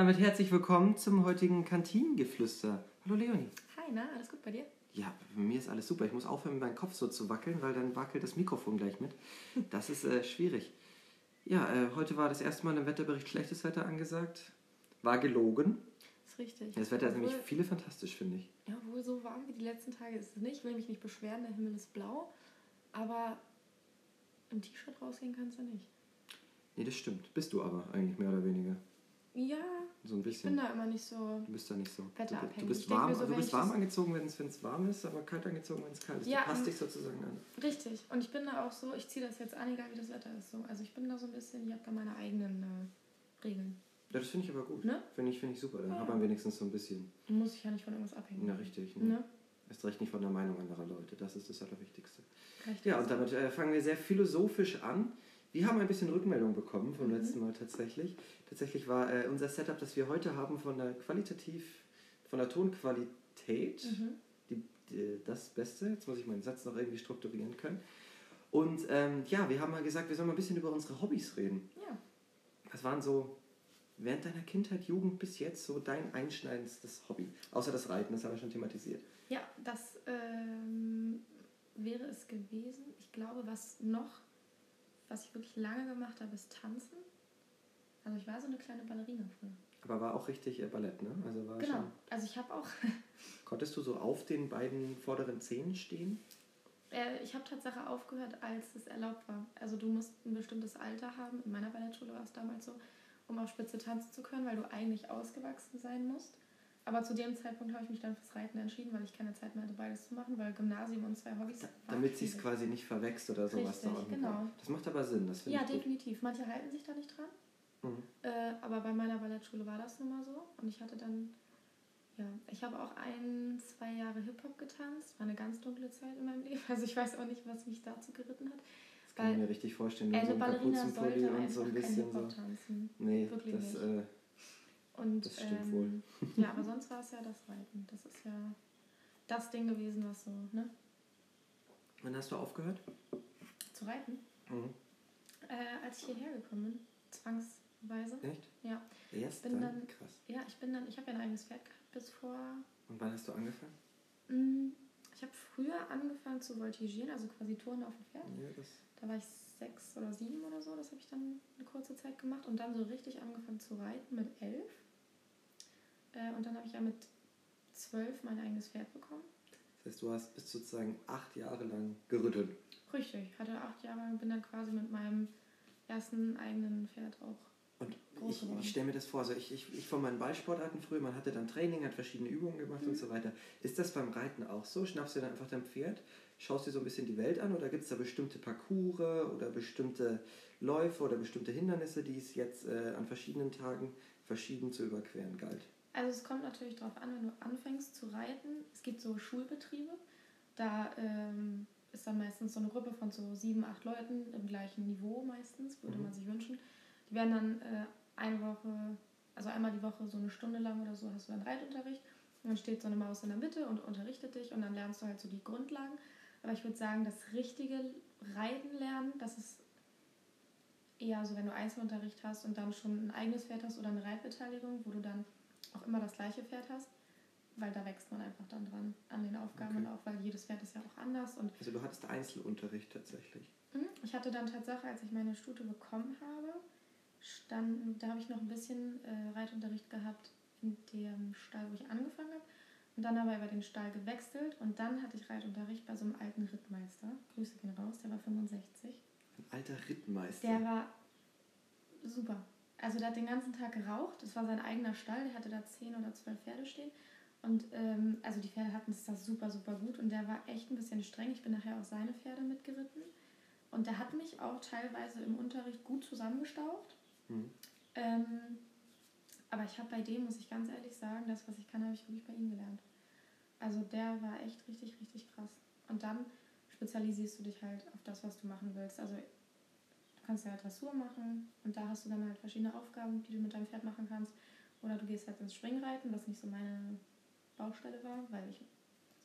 Damit herzlich willkommen zum heutigen Kantinengeflüster. Hallo Leonie. Hi, na, alles gut bei dir? Ja, bei mir ist alles super. Ich muss aufhören, mit meinem Kopf so zu wackeln, weil dann wackelt das Mikrofon gleich mit. Das ist äh, schwierig. Ja, äh, heute war das erste Mal im Wetterbericht schlechtes Wetter angesagt. War gelogen. Ist richtig. Das Wetter ist nämlich viele fantastisch, finde ich. Ja, wohl so warm wie die letzten Tage ist es nicht. Ich will mich nicht beschweren, der Himmel ist blau. Aber im T-Shirt rausgehen kannst du nicht. Nee, das stimmt. Bist du aber eigentlich mehr oder weniger. Ja, So ein ich bisschen. bin da immer nicht so. Du bist da nicht so. Du, Wetterabhängig. du bist Ich warm, so, du bist ich warm angezogen, wenn es warm ist, aber kalt angezogen, wenn es kalt ist. Ja, du passt ähm, dich sozusagen an. Richtig. Und ich bin da auch so, ich ziehe das jetzt an, egal wie das Wetter ist. So. Also ich bin da so ein bisschen, ich habe da meine eigenen äh, Regeln. Ja, das finde ich aber gut. Ne? Finde ich, finde ich super. Dann Ja. hat man wenigstens so ein bisschen. Muss ich ja nicht von irgendwas abhängen. Na, richtig. Ne? Ne? Erst recht nicht von der Meinung anderer Leute. Das ist das Allerwichtigste. Richtig. Ja, und damit äh, fangen wir sehr philosophisch an. Wir haben ein bisschen Rückmeldung bekommen vom Mhm. letzten Mal tatsächlich. Tatsächlich war äh, unser Setup, das wir heute haben, von der qualitativ, von der Tonqualität Mhm. die, die, das Beste. Jetzt muss ich meinen Satz noch irgendwie strukturieren können. Und ähm, ja, wir haben mal gesagt, wir sollen mal ein bisschen über unsere Hobbys reden. Ja. Was waren so während deiner Kindheit, Jugend bis jetzt so dein einschneidendstes Hobby? Außer das Reiten, das haben wir schon thematisiert. Ja, das ähm, wäre es gewesen. Ich glaube, was noch, was ich wirklich lange gemacht habe, ist Tanzen. Also ich war so eine kleine Ballerina früher. Aber war auch richtig äh, Ballett, ne? Also war Genau. Also ich habe auch, konntest du so auf den beiden vorderen Zähnen stehen? äh, ich habe Tatsache aufgehört, als es erlaubt war. Also du musst ein bestimmtes Alter haben. In meiner Ballettschule war es damals so, um auf Spitze tanzen zu können, weil du eigentlich ausgewachsen sein musst. Aber zu dem Zeitpunkt habe ich mich dann fürs Reiten entschieden, weil ich keine Zeit mehr hatte, beides zu machen, weil Gymnasium und zwei Hobbys. Da, damit sie es quasi nicht verwächst oder sowas. Richtig, da genau. Das macht aber Sinn, das finde Ja, definitiv. Manche halten sich da nicht dran. Mhm. Äh, aber bei meiner Ballettschule war das nun mal so. Und ich hatte dann, ja, ich habe auch ein, zwei Jahre Hip-Hop getanzt. War eine ganz dunkle Zeit in meinem Leben. Also ich weiß auch nicht, was mich dazu geritten hat. Das kann ich mir richtig vorstellen. So eine ein Ballerina sollte und so ein bisschen so. Tanzen. Nee, Wirklich das, nicht. äh, Und, Das stimmt ähm, wohl. Ja, aber sonst war es ja das Reiten. Das ist ja das Ding gewesen, was so, ne? wann hast du aufgehört? Zu reiten. Mhm. Äh, als ich hierher gekommen bin, zwangsweise. Echt? Ja. Erst bin dann? dann- Krass. Ja, ich bin dann, ich habe ja ein eigenes Pferd gehabt bis vor Und wann hast du angefangen? Mm, Ich habe früher angefangen zu voltigieren, also quasi Touren auf dem Pferd. Ja, das, Da war ich sechs oder sieben oder so, das habe ich dann eine kurze Zeit gemacht und dann so richtig angefangen zu reiten mit elf. Und dann habe ich ja mit zwölf mein eigenes Pferd bekommen. das heißt, du hast bis sozusagen acht Jahre lang gerüttelt. Richtig, hatte acht Jahre und bin dann quasi mit meinem ersten eigenen Pferd auch. Und Groß ich, ich stelle mir das vor, also ich, ich, ich von meinen Ballsportarten früher, man hatte dann Training, hat verschiedene Übungen gemacht Mhm. und so weiter. Ist das beim Reiten auch so? Schnappst du dann einfach dein Pferd, schaust dir so ein bisschen die Welt an oder gibt es da bestimmte Parcours oder bestimmte Läufe oder bestimmte Hindernisse, die es jetzt äh, an verschiedenen Tagen verschieden zu überqueren galt? Also es kommt natürlich darauf an, wenn du anfängst zu reiten. Es gibt so Schulbetriebe. Da ähm, ist dann meistens so eine Gruppe von so sieben, acht Leuten im gleichen Niveau meistens, würde Mhm. man sich wünschen. Die werden dann äh, eine Woche, also einmal die Woche so eine Stunde lang oder so hast du dann Reitunterricht. Und dann steht so eine Maus in der Mitte und unterrichtet dich und dann lernst du halt so die Grundlagen. Aber ich würde sagen, das richtige Reiten lernen, das ist eher so, wenn du Einzelunterricht hast und dann schon ein eigenes Pferd hast oder eine Reitbeteiligung, wo du dann auch immer das gleiche Pferd hast, weil da wächst man einfach dann dran an den Aufgaben Okay. und auch, weil jedes Pferd ist ja auch anders. Und Also du hattest Einzelunterricht tatsächlich. Mhm. Ich hatte dann Tatsache, als ich meine Stute bekommen habe, stand, da habe ich noch ein bisschen äh, Reitunterricht gehabt in dem Stall, wo ich angefangen habe. Und dann aber über den Stall gewechselt und dann hatte ich Reitunterricht bei so einem alten Rittmeister. Grüße gehen raus, der war 65. Ein alter Rittmeister. Der war super. Also der hat den ganzen Tag geraucht. Das war sein eigener Stall. Der hatte da zehn oder zwölf Pferde stehen. Und ähm, also die Pferde hatten es da super, super gut. Und der war echt ein bisschen streng. Ich bin nachher auch seine Pferde mitgeritten. Und der hat mich auch teilweise im Unterricht gut zusammengestaucht. Mhm. Ähm, aber ich habe bei dem, muss ich ganz ehrlich sagen, das, was ich kann, habe ich wirklich bei ihm gelernt. Also der war echt richtig, richtig krass. Und dann spezialisierst du dich halt auf das, was du machen willst. Also du kannst ja halt Dressur machen und da hast du dann halt verschiedene Aufgaben, die du mit deinem Pferd machen kannst. Oder du gehst halt ins Springreiten, was nicht so meine Baustelle war, weil ich,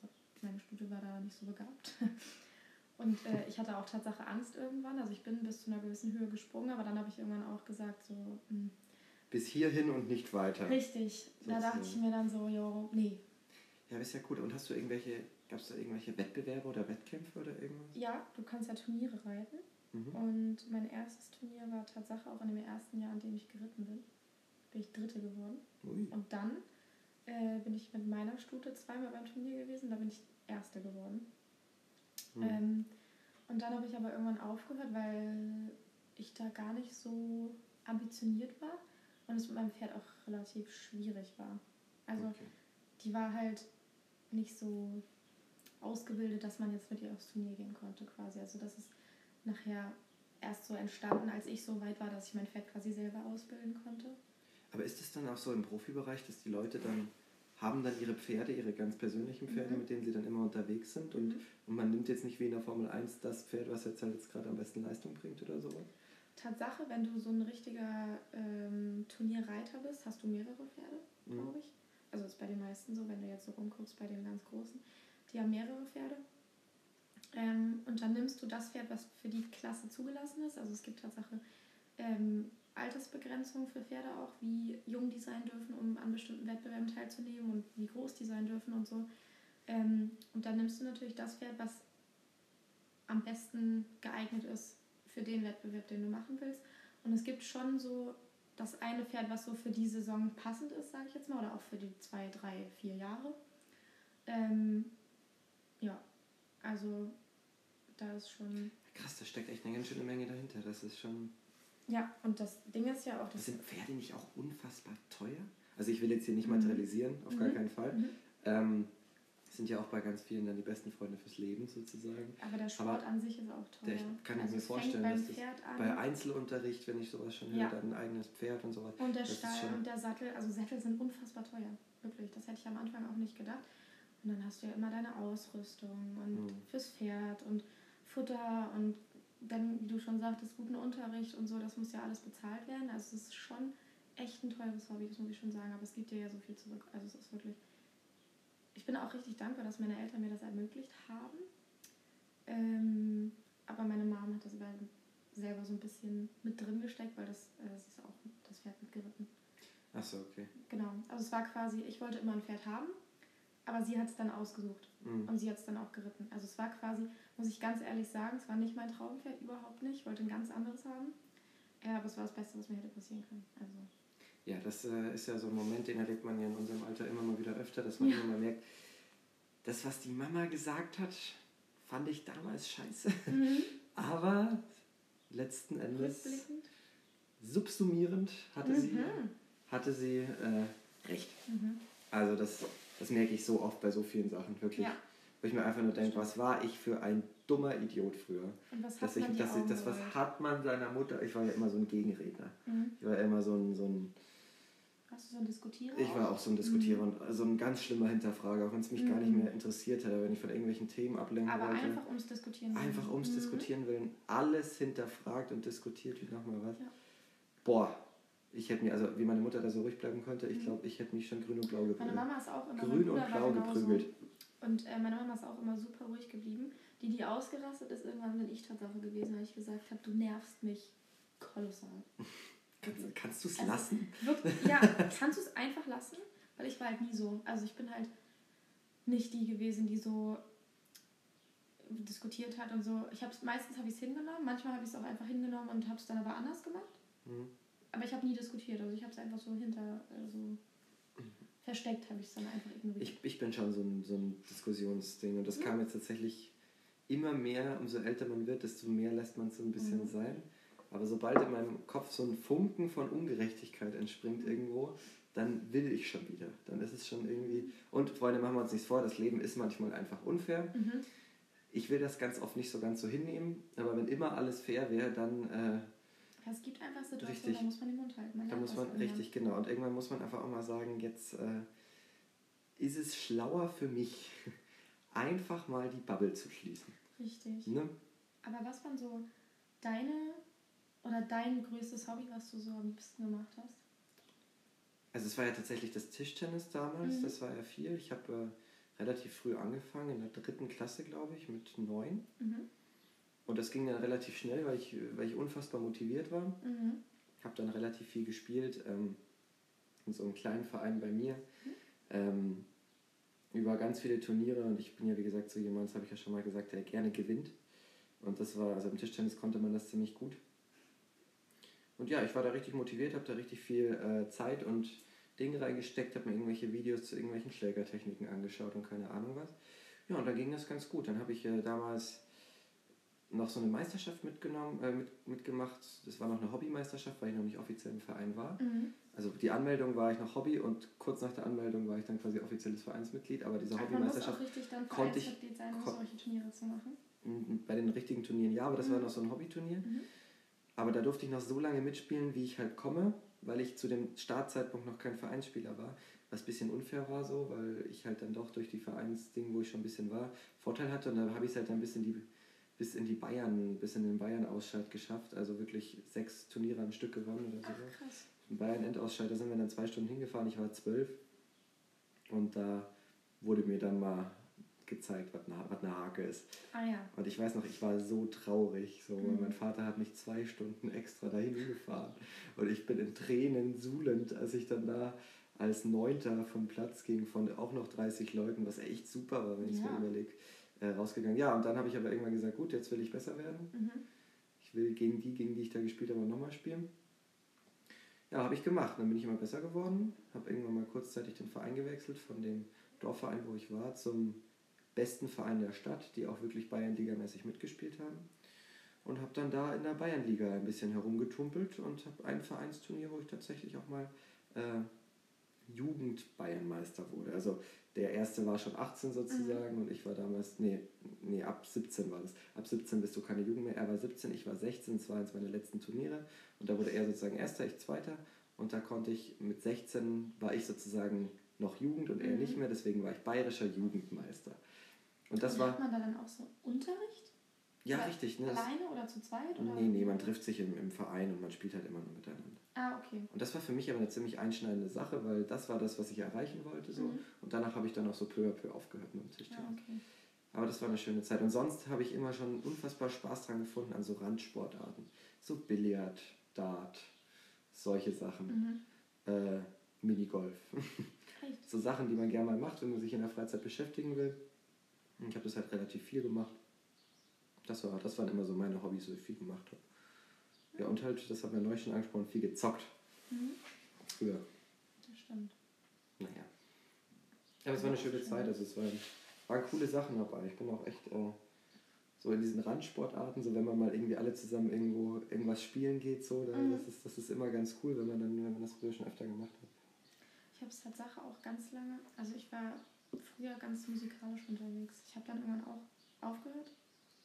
also meine Stute war da nicht so begabt. Und äh, ich hatte auch Tatsache Angst irgendwann. Also ich bin bis zu einer gewissen Höhe gesprungen, aber dann habe ich irgendwann auch gesagt, so, hm, bis hierhin und nicht weiter. Richtig. Da dachte ich mir dann so, jo, nee. Ja, ist ja cool. Und hast du irgendwelche, gab es da irgendwelche Wettbewerbe oder Wettkämpfe oder irgendwas? Ja, du kannst ja Turniere reiten. Mhm. Und mein erstes Turnier war Tatsache auch in dem ersten Jahr, in dem ich geritten bin. Bin ich Dritte geworden. Ui. Und dann äh, bin ich mit meiner Stute zweimal beim Turnier gewesen. Da bin ich Erste geworden. Mhm. Ähm, und dann habe ich aber irgendwann aufgehört, weil ich da gar nicht so ambitioniert war und es mit meinem Pferd auch relativ schwierig war. Also okay. die war halt nicht so ausgebildet, dass man jetzt mit ihr aufs Turnier gehen konnte quasi. Also das ist nachher erst so entstanden, als ich so weit war, dass ich mein Pferd quasi selber ausbilden konnte. Aber ist es dann auch so im Profibereich, dass die Leute dann haben dann ihre Pferde, ihre ganz persönlichen Pferde, mhm. mit denen sie dann immer unterwegs sind und, mhm. und man nimmt jetzt nicht wie in der Formel 1 das Pferd, was jetzt halt jetzt gerade am besten Leistung bringt oder sowas? Tatsache, wenn du so ein richtiger ähm, Turnierreiter bist, hast du mehrere Pferde, mhm. glaube ich. Also ist bei den meisten so, wenn du jetzt so rumguckst bei den ganz Großen. Die haben mehrere Pferde. Ähm, und dann nimmst du das Pferd, was für die Klasse zugelassen ist. Also es gibt Tatsache ähm, Altersbegrenzungen für Pferde auch, wie jung die sein dürfen, um an bestimmten Wettbewerben teilzunehmen und wie groß die sein dürfen und so. Ähm, und dann nimmst du natürlich das Pferd, was am besten geeignet ist für den Wettbewerb, den du machen willst. Und es gibt schon so das eine Pferd, was so für die Saison passend ist, sage ich jetzt mal, oder auch für die zwei, drei, vier Jahre. Ähm, ja, also da ist schon. Krass, da steckt echt eine ganz schöne Menge dahinter. Das ist schon. Ja, und das Ding ist ja auch. Das sind Pferde nicht auch unfassbar teuer? Also ich will jetzt hier nicht mhm. materialisieren, auf mhm. gar keinen Fall. Mhm. Ähm, sind ja auch bei ganz vielen dann die besten Freunde fürs Leben sozusagen. Aber der Sport Aber an sich ist auch teuer. Ich kann also mir vorstellen, dass das bei Einzelunterricht, wenn ich sowas schon höre, ja. dann ein eigenes Pferd und sowas. Und der Stall und der Sattel, also Sättel sind unfassbar teuer. Wirklich, das hätte ich am Anfang auch nicht gedacht. Und dann hast du ja immer deine Ausrüstung und mhm. fürs Pferd und Futter und dann, wie du schon sagtest, guten Unterricht und so, das muss ja alles bezahlt werden. Also es ist schon echt ein teures Hobby, das muss ich schon sagen, aber es gibt dir ja so viel zurück. Also es ist wirklich. Ich bin auch richtig dankbar, dass meine Eltern mir das ermöglicht haben. Ähm, aber meine Mom hat das selber so ein bisschen mit drin gesteckt, weil das, äh, das ist auch das Pferd mitgeritten. Ach so, okay. Genau. Also es war quasi, ich wollte immer ein Pferd haben, aber sie hat es dann ausgesucht. Mhm. Und sie hat es dann auch geritten. Also es war quasi, muss ich ganz ehrlich sagen, es war nicht mein Traumpferd, überhaupt nicht. Ich wollte ein ganz anderes haben. Ja, aber es war das Beste, was mir hätte passieren können. Also. Ja, das äh, ist ja so ein Moment, den erlebt man ja in unserem Alter immer mal wieder öfter, dass man ja. immer mal merkt, das, was die Mama gesagt hat, fand ich damals scheiße. Mhm. aber letzten Endes, subsumierend, hatte mhm. sie, hatte sie äh, recht. Mhm. Also das, das merke ich so oft bei so vielen Sachen, wirklich. Ja. Wo ich mir einfach nur denke, was war ich für ein dummer Idiot früher. Und was hat dass man ich, dass ich, das, was hat man seiner Mutter, ich war ja immer so ein Gegenredner. Mhm. Ich war ja immer so ein, so ein Warst du so ein Diskutierer? Ich war auch so ein Diskutierer mhm. und so ein ganz schlimmer Hinterfrager, auch wenn es mich mhm. gar nicht mhm. mehr interessiert hätte, wenn ich von irgendwelchen Themen ablenken Aber wollte. einfach ums Diskutieren willen. Einfach ums mhm. Diskutieren willen. Alles hinterfragt und diskutiert wie nochmal was. Ja. Boah, ich hätte mir, also wie meine Mutter da so ruhig bleiben konnte, ich mhm. glaube, ich hätte mich schon grün und blau geprügelt. Meine Mama ist auch immer grün und blau geprügelt. Und äh, meine Mama ist auch immer super ruhig geblieben. Die, die ausgerastet ist, irgendwann bin ich Tatsache gewesen, weil ich gesagt habe, du nervst mich kolossal. Kannst, kannst du es also, lassen? Wirklich, ja, kannst du es einfach lassen? Weil ich war halt nie so. Also ich bin halt nicht die gewesen, die so diskutiert hat und so. Ich hab's, meistens habe ich es hingenommen, manchmal habe ich es auch einfach hingenommen und habe es dann aber anders gemacht. Mhm. Aber ich habe nie diskutiert, also ich habe es einfach so hinter, also mhm. versteckt habe ich es dann einfach ignoriert. Ich, ich bin schon so ein, so ein Diskussionsding und das mhm. kam jetzt tatsächlich immer mehr, umso älter man wird, desto mehr lässt man es so ein bisschen mhm. sein. Aber sobald in meinem Kopf so ein Funken von Ungerechtigkeit entspringt irgendwo, dann will ich schon wieder. Dann ist es schon irgendwie. Und Freunde, machen wir uns nichts vor, das Leben ist manchmal einfach unfair. Mhm. Ich will das ganz oft nicht so ganz so hinnehmen, aber wenn immer alles fair wäre, dann. Äh, es gibt einfach Situationen, da muss man den Mund halten. Man da muss man, richtig, genau. Und irgendwann muss man einfach auch mal sagen, jetzt äh, ist es schlauer für mich, einfach mal die Bubble zu schließen. Richtig. Ne? Aber was waren so deine oder dein größtes Hobby, was du so am liebsten gemacht hast? Also es war ja tatsächlich das Tischtennis damals, mhm. das war ja viel. Ich habe äh, relativ früh angefangen, in der dritten Klasse, glaube ich, mit neun. Mhm. Und das ging dann relativ schnell, weil ich, weil ich unfassbar motiviert war. Mhm. habe dann relativ viel gespielt ähm, in so einem kleinen Verein bei mir. Ähm, über ganz viele Turniere und ich bin ja wie gesagt so jemand, das habe ich ja schon mal gesagt, der gerne gewinnt. Und das war, also im Tischtennis konnte man das ziemlich gut. Und ja, ich war da richtig motiviert, habe da richtig viel äh, Zeit und Dinge reingesteckt, habe mir irgendwelche Videos zu irgendwelchen Schlägertechniken angeschaut und keine Ahnung was. Ja, und da ging das ganz gut. Dann habe ich äh, damals noch so eine Meisterschaft mitgenommen, äh, mit, mitgemacht. Das war noch eine Hobbymeisterschaft, weil ich noch nicht offiziell im Verein war. Mhm. Also die Anmeldung war ich noch Hobby und kurz nach der Anmeldung war ich dann quasi offizielles Vereinsmitglied. Aber diese Hobbymeisterschaft konnte ich- sein, um kon- solche Turniere zu machen. m, bei den richtigen Turnieren ja, aber das war Mhm. noch so ein Hobbyturnier. Mhm. Aber da durfte ich noch so lange mitspielen, wie ich halt komme, weil ich zu dem Startzeitpunkt noch kein Vereinsspieler war. Was ein bisschen unfair war so, weil ich halt dann doch durch die Vereinsding, wo ich schon ein bisschen war, Vorteil hatte. Und da habe ich es halt dann bis in die bis in die Bayern, bis in den Bayern-Ausscheid geschafft. Also wirklich sechs Turniere am Stück gewonnen oder so. Ach, krass. Im Bayern-Endausscheid, da sind wir dann zwei Stunden hingefahren, ich war zwölf. Und da wurde mir dann mal gezeigt, was eine, was eine Hake ist. Ah ja. Und ich weiß noch, ich war so traurig, so, weil Mhm. mein Vater hat mich zwei Stunden extra dahin gefahren. Und ich bin in Tränen suhlend, als ich dann da als Neunter vom Platz ging, von auch noch 30 Leuten, was echt super war, wenn ich es mir überlege, äh, rausgegangen. Ja, und dann habe ich aber irgendwann gesagt, gut, jetzt will ich besser werden. Mhm. Ich will gegen die, gegen die ich da gespielt habe, nochmal spielen. Ja, habe ich gemacht. Dann bin ich immer besser geworden. Habe irgendwann mal kurzzeitig den Verein gewechselt, von dem Dorfverein, wo ich war, zum besten Verein der Stadt, die auch wirklich Bayernligamäßig mitgespielt haben. Und habe dann da in der Bayernliga ein bisschen herumgetumpelt und habe ein Vereinsturnier, wo ich tatsächlich auch mal äh, Jugend-Bayernmeister wurde. Also der erste war schon 18 sozusagen und ich war damals, nee, nee, ab 17 war das. Ab 17 bist du keine Jugend mehr. Er war 17, ich war 16, das war eins meiner letzten Turniere. Und da wurde er sozusagen Erster, ich Zweiter. Und da konnte ich mit 16 war ich sozusagen noch Jugend und er Mhm. nicht mehr, deswegen war ich bayerischer Jugendmeister. Und das und war, Hat man da dann auch so Unterricht? ja Oder richtig, ne? Alleine oder zu zweit? Oder? nee, nee, man trifft sich im, im Verein und man spielt halt immer nur miteinander. Ah, okay. Und das war für mich aber eine ziemlich einschneidende Sache, weil das war das, was ich erreichen wollte. So. Mhm. Und danach habe ich dann auch so peu à peu aufgehört mit dem Tischtennis. Ja, okay. Aber das war eine schöne Zeit. Und sonst habe ich immer schon unfassbar Spaß dran gefunden an so Randsportarten. So Billard, Dart, solche Sachen. Mhm. Äh, Minigolf. Echt? so Sachen, die man gerne mal macht, wenn man sich in der Freizeit beschäftigen will. Und ich habe das halt relativ viel gemacht. Das, war, das waren immer so meine Hobbys, wo ich viel gemacht habe. Ja, und halt, das haben wir neulich schon angesprochen, viel gezockt. Mhm. Früher. Das stimmt. Naja. Ja, aber es war eine schöne Zeit. Also es waren, waren coole Sachen dabei. Ich bin auch echt äh, so in diesen Randsportarten, so wenn man mal irgendwie alle zusammen irgendwo irgendwas spielen geht, so, da, Mhm. das, ist, das ist immer ganz cool, wenn man dann, wenn man das früher schon öfter gemacht hat. Ich habe es Tatsache auch ganz lange, also ich war früher ganz musikalisch unterwegs. Ich habe dann irgendwann auch aufgehört,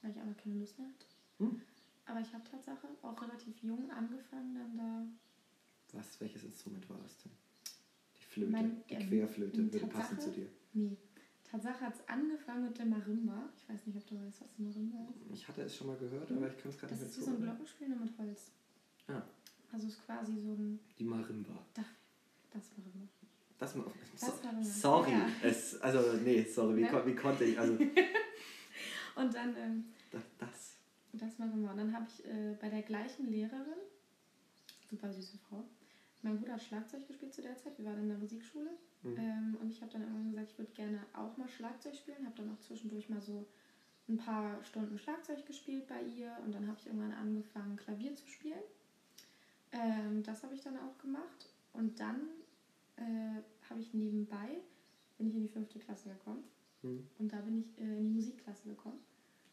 weil ich einfach keine Lust mehr hatte. Hm. Aber ich habe Tatsache auch relativ jung angefangen, dann da. Was, welches Instrument war das denn? Die Flöte, Mein- die ähm, Querflöte, würde Tatsache? passen zu dir. Nee. Tatsache hat es angefangen mit der Marimba. Ich weiß nicht, ob du weißt, was Marimba ist. Ich hatte es schon mal gehört, aber ich kann es gerade Das nicht ist mehr wie so ein. Glockenspiel nur mit Holz. Ah. Also es ist quasi so ein. Die Marimba. Das Marimba. Das, ma- so, Das Marimba. sorry, Ja. es, also nee, sorry, wie, Ne? kon, wie konnte ich, also Und dann ähm, das, das Das machen wir. Und dann habe ich äh, bei der gleichen Lehrerin, super süße Frau, mein Bruder hat Schlagzeug gespielt zu der Zeit. Wir waren in der Musikschule. Mhm. Ähm, und ich habe dann irgendwann gesagt, ich würde gerne auch mal Schlagzeug spielen. Habe dann auch zwischendurch mal so ein paar Stunden Schlagzeug gespielt bei ihr. Und dann habe ich irgendwann angefangen, Klavier zu spielen. Ähm, das habe ich dann auch gemacht. Und dann äh, habe ich nebenbei, bin ich in die fünfte Klasse gekommen. Mhm. Und da bin ich äh, in die Musikklasse gekommen.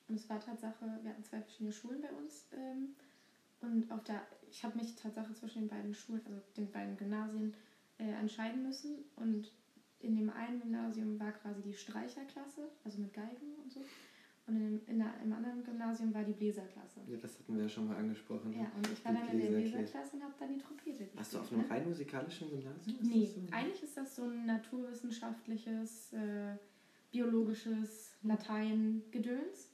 Und es war Tatsache, wir hatten zwei verschiedene Schulen bei uns. Ähm, und auf der, ich habe mich Tatsache zwischen den beiden Schulen, also den beiden Gymnasien, äh, entscheiden müssen. Und in dem einen Gymnasium war quasi die Streicherklasse, also mit Geigen und so. Und in dem, in der, im anderen Gymnasium war die Bläserklasse. Ja, das hatten wir ja schon mal angesprochen. ne? Ja, und ich war dann in der Bläserklasse. Und habe dann die Trompete gespielt. Warst du auf einem ne? rein musikalischen Gymnasium? Ist Nee, so? eigentlich ist das so ein naturwissenschaftliches, äh, biologisches Latein-Gedöns.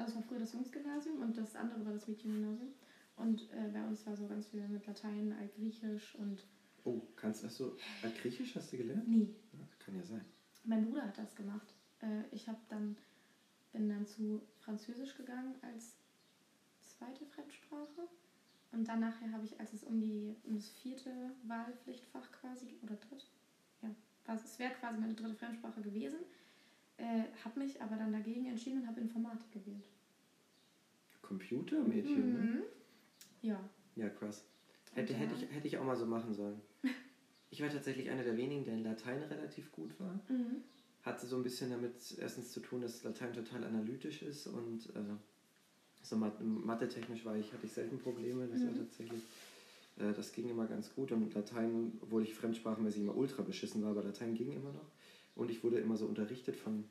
Also es war früher das Jungsgymnasium und das andere war das Mädchengymnasium. Und äh, bei uns war so ganz viel mit Latein, Altgriechisch und Oh, kannst du Altgriechisch hast du gelernt? nee, Ja, kann ja sein. mein Bruder hat das gemacht. Äh, ich habe dann bin dann zu Französisch gegangen als zweite Fremdsprache Und dann nachher habe ich, als es um, die, um das vierte Wahlpflichtfach quasi, oder dritt, ja, also es wäre quasi meine dritte Fremdsprache gewesen, äh, habe mich aber dann dagegen entschieden und habe Informatik gewählt. Computermädchen, ne? Mhm. Ja. Ja, krass. Hätte, hätte, ich, hätte ich auch mal so machen sollen. Ich war tatsächlich einer der wenigen, der in Latein relativ gut war. Mhm. Hatte so ein bisschen damit erstens zu tun, dass Latein total analytisch ist und äh, so Mat- mathe-technisch war ich, hatte ich selten Probleme. Das war Mhm. tatsächlich, äh, das ging immer ganz gut. Und Latein, obwohl ich fremdsprachenmäßig immer ultra beschissen war, aber Latein ging immer noch. Und ich wurde immer so unterrichtet von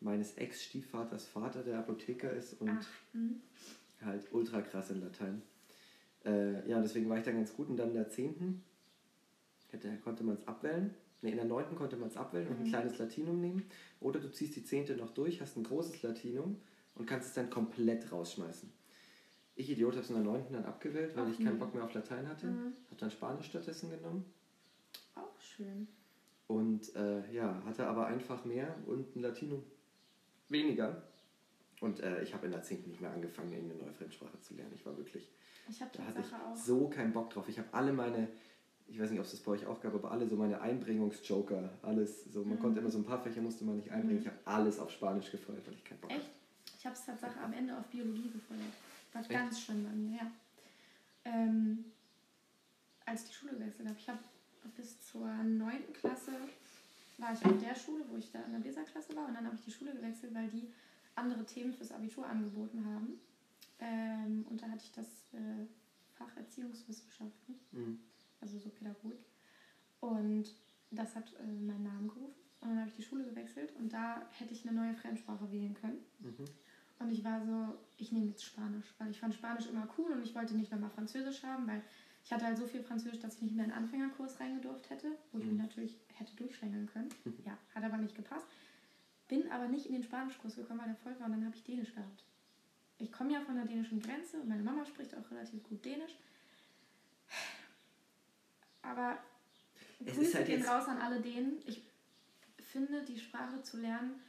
meines Ex-Stiefvaters Vater, der Apotheker ist und Ach, mhm. halt ultra krass in Latein. Äh, ja, deswegen war ich dann ganz gut. Und dann in der 10. Hätte, konnte man es abwählen. Ne, in der 9. konnte man es abwählen und ein Mhm. kleines Latinum nehmen. Oder du ziehst die 10. noch durch, hast ein großes Latinum und kannst es dann komplett rausschmeißen. Ich, Idiot, habe es in der 9. dann abgewählt, weil Ach, ich keinen nee. Bock mehr auf Latein hatte. Mhm. Habe dann Spanisch stattdessen genommen. Auch schön. Und äh, ja, hatte aber einfach mehr und ein Latinum weniger. Und äh, ich habe in der 10. nicht mehr angefangen, irgendeine neue Fremdsprache zu lernen. Ich war wirklich Ich habe da hatte ich auch. so keinen Bock drauf. Ich habe alle meine, ich weiß nicht, ob es das bei euch auch gab, aber alle so meine Einbringungsjoker, alles, so man Mhm. konnte immer so ein paar Fächer musste man nicht einbringen. Mhm. Ich habe alles auf Spanisch gefeuert, weil ich keinen Bock Echt? Ich habe es Tatsache am Ende auf Biologie gefeuert. War Echt? ganz schlimm bei mir, ja. Ähm, als ich die Schule gewechselt habe, ich habe bis zur 9. Klasse war ich auf der Schule, wo ich da in der Weserklasse war und dann habe ich die Schule gewechselt, weil die andere Themen fürs Abitur angeboten haben. Ähm, und da hatte ich das äh, Fach Erziehungswissenschaften. Mhm. also so Pädagogik. Und das hat äh, meinen Namen gerufen. Und dann habe ich die Schule gewechselt und da hätte ich eine neue Fremdsprache wählen können. Mhm. Und ich war so, ich nehme jetzt Spanisch, weil ich fand Spanisch immer cool und ich wollte nicht nochmal Französisch haben, weil ich hatte halt so viel Französisch, dass ich nicht mehr in den Anfängerkurs reingedurft hätte, wo ich Mhm. mich natürlich hätte durchschlängeln können. Ja, hat aber nicht gepasst. Bin aber nicht in den Spanischkurs gekommen, weil der voll war und dann habe ich Dänisch gehabt. Ich komme ja von der dänischen Grenze und meine Mama spricht auch relativ gut Dänisch. Aber Es ist Grüße halt gehen raus an alle Dänen. Ich finde die Sprache zu lernen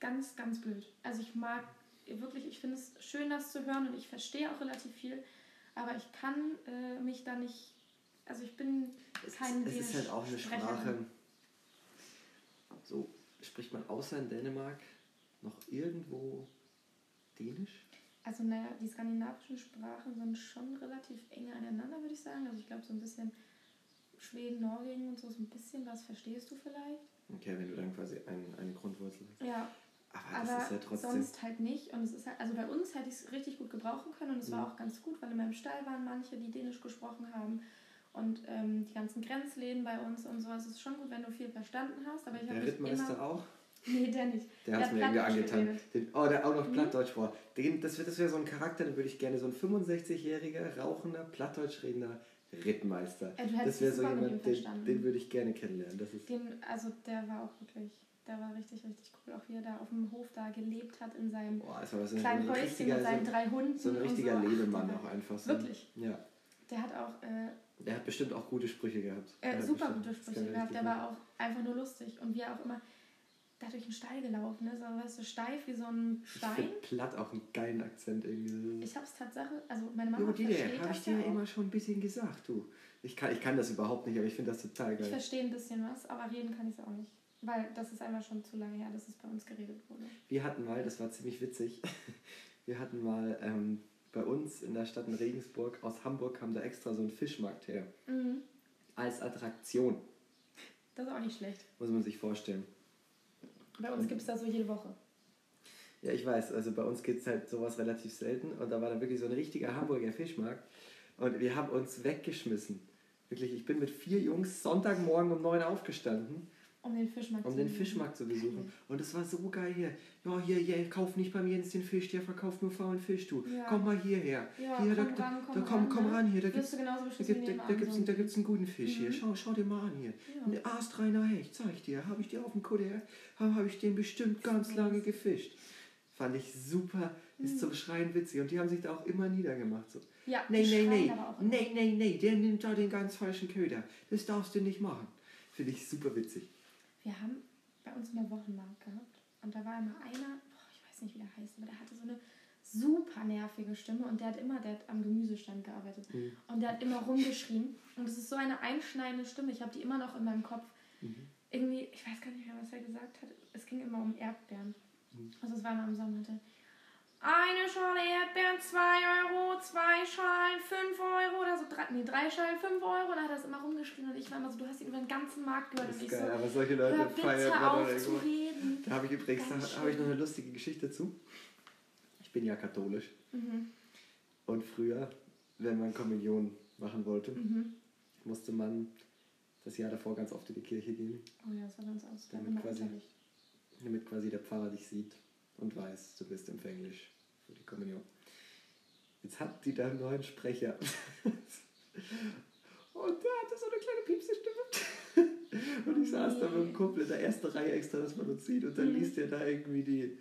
ganz, ganz blöd. Also ich mag wirklich, ich finde es schön, das zu hören und ich verstehe auch relativ viel, aber ich kann äh, mich da nicht, also ich bin Es, kein ist, es ist halt auch eine Dänisch-Sprecherin. Sprache. So spricht man außer in Dänemark noch irgendwo Dänisch? Also naja, die skandinavischen Sprachen sind schon relativ eng aneinander, würde ich sagen. Also ich glaube so ein bisschen Schweden, Norwegen und so, so ein bisschen was verstehst du vielleicht. Okay, wenn du dann quasi ein, eine Grundwurzel hast. Ja, Aber das aber ist ja trotzdem. sonst halt nicht. Und es ist halt, also bei uns hätte ich es richtig gut gebrauchen können und es war Mhm. auch ganz gut, weil in meinem Stall waren manche, die Dänisch gesprochen haben. Und ähm, die ganzen Grenzläden bei uns und so. Es ist schon gut, wenn du viel verstanden hast, aber ich Der Rittmeister immer... auch? Nee, der nicht. Der Der hat mir irgendwie Plattdeutsch angetan. Den, oh, der auch noch Mhm. Plattdeutsch vor. Den, das wäre das wär so ein Charakter, den würde ich gerne, so ein 65-jähriger, rauchender, Plattdeutsch redender Rittmeister. Du Das wäre so jemand, den, den würde ich gerne kennenlernen. Das ist, Den, also der war auch wirklich, der war richtig, richtig cool. Auch wie er da auf dem Hof da gelebt hat in seinem boah, es war so ein, kleinen Häuschen mit seinen so, drei Hunden. so ein richtiger so. Lebemann auch einfach. So. Wirklich. Ja. Der hat auch äh, Der hat bestimmt auch gute Sprüche gehabt. äh, super bestimmt- gute Sprüche gehabt. Der war auch einfach nur lustig. Und wie er auch immer da durch den Stall gelaufen ist, aber weißt du, steif wie so ein. Ich Stein. finde platt auch einen geilen Akzent irgendwie. Ich habe es Tatsache, also meine Mama Jo, die versteht habe ich dir ja auch. immer schon ein bisschen gesagt, du. Ich kann, ich kann das überhaupt nicht, aber ich finde das total Ich geil. verstehe ein bisschen was, aber reden kann ich es auch nicht. Weil das ist einfach schon zu lange her, dass es bei uns geredet wurde. Wir hatten mal, das war ziemlich witzig, wir hatten mal ähm, bei uns in der Stadt in Regensburg, aus Hamburg kam da extra so ein Fischmarkt her. Mhm. Als Attraktion, Das ist auch nicht schlecht. muss man sich vorstellen. Bei uns gibt es das so jede Woche. Ja, ich weiß, also bei uns gibt es halt sowas relativ selten und da war dann wirklich so ein richtiger Hamburger Fischmarkt und wir haben uns weggeschmissen. Wirklich, ich bin mit vier Jungs Sonntagmorgen um neun aufgestanden, Um den Fischmarkt um zu den besuchen. Fischmarkt zu besuchen. Und es war so geil hier. Ja, hier, hier, kauf nicht bei mir jetzt den Fisch, der verkauft nur faulen Fisch, du. Ja. Komm mal hierher. Ja, hier, komm da, ran, komm da, komm, komm ran, ne? ran hier, da gibt's, da, gibt, da, da, gibt's, da gibt's einen guten Fisch hier. Mhm. Schau, schau dir mal an hier. Ja. Ein astreiner Hecht, sag ich dir. Habe ich dir auf dem Kutter, habe hab ich den bestimmt ganz lange gefischt. Fand ich super, ist Mhm. zum Schreien witzig. Und die haben sich da auch immer niedergemacht. So. Ja, Nee, nee, nee, nee, nee, nee, der nimmt da den ganz falschen Köder. Das darfst du nicht machen. Finde ich super witzig. Wir haben bei uns mal Wochenmarkt gehabt und da war immer einer, boah, ich weiß nicht, wie der heißt, aber der hatte so eine, super nervige Stimme und der hat immer, der hat am Gemüsestand gearbeitet Mhm. und der hat immer rumgeschrien und es ist so eine einschneidende Stimme, ich habe die immer noch in meinem Kopf. Mhm. Irgendwie, ich weiß gar nicht mehr, was er gesagt hat, es ging immer um Erdbeeren. Mhm. Also es war immer im Sommer. Der, eine Schale Erdbeeren, 2 Euro, zwei Schalen, 5 Euro oder so, drei, nee, drei Schalen, 5 Euro. Und dann hat er es immer rumgeschrien und ich war immer so, du hast ihn über den ganzen Markt gehört. Das ist geil, so, aber solche Leute feiern man doch zu reden. Da habe ich übrigens da habe ich noch eine lustige Geschichte zu. Ich bin ja katholisch Mhm. und früher, wenn man Kommunion machen wollte, Mhm. musste man das Jahr davor ganz oft in die Kirche gehen, Oh ja, das war ganz aus. Da Damit quasi- damit quasi der Pfarrer dich sieht und weiß, du bist empfänglich für die Kommunion. Jetzt hat die da einen neuen Sprecher. Und der hatte so eine kleine Piepse-Stimme. Und ich saß da mit dem Kumpel in der ersten Reihe extra, dass man uns sieht. Und dann Mhm. liest der da irgendwie die,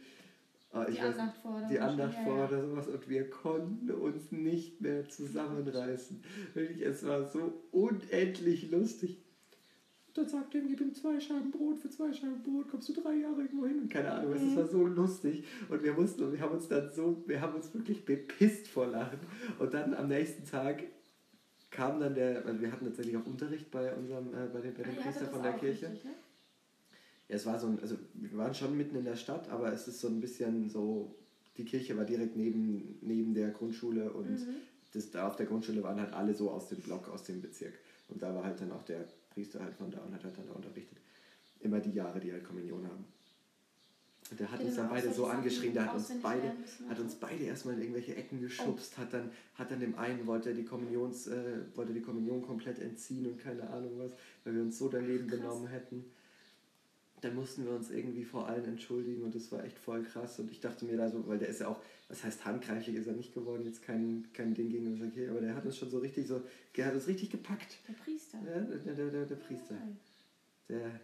ah, ich Die weiß, Andacht vor. oder die. Andacht vor oder sowas. Und wir konnten uns nicht mehr zusammenreißen. Wirklich, es war so unendlich lustig. Dann sagt er, gib ihm zwei Scheiben Brot, für zwei Scheiben Brot kommst du drei Jahre irgendwo hin. Und keine Ahnung, das war so lustig. Und wir mussten, wir haben uns dann so, wir haben uns wirklich bepisst vor Lachen. Und dann am nächsten Tag kam dann der, also wir hatten tatsächlich auch Unterricht bei unserem, äh, bei dem, bei Ah, dem Priester von der Kirche. richtig, ne? Ja, es war so ein, also wir waren schon mitten in der Stadt, aber es ist so ein bisschen so, die Kirche war direkt neben, neben der Grundschule und Mhm. das, da auf der Grundschule waren halt alle so aus dem Block, aus dem Bezirk. Und da war halt dann auch der Priester halt von da und hat halt dann da unterrichtet. Immer die Jahre, die halt Kommunion haben. Und der hat Ja, uns dann genau, beide so angeschrien, der hat uns beide, hat uns beide erstmal in irgendwelche Ecken geschubst, hat dann, hat dann dem einen wollte er die Kommunions, äh, wollte die Kommunion komplett entziehen und keine Ahnung was, weil wir uns so daneben Krass. benommen hätten. Dann mussten wir uns irgendwie vor allen entschuldigen und das war echt voll krass. Und ich dachte mir da so, weil der ist ja auch, was heißt handgreiflich ist er nicht geworden, jetzt kein, kein Ding gegen unsere Kirche, aber der hat uns schon so richtig so, der hat uns richtig gepackt. Der Priester. Ja, der, der, der, der Priester. Der,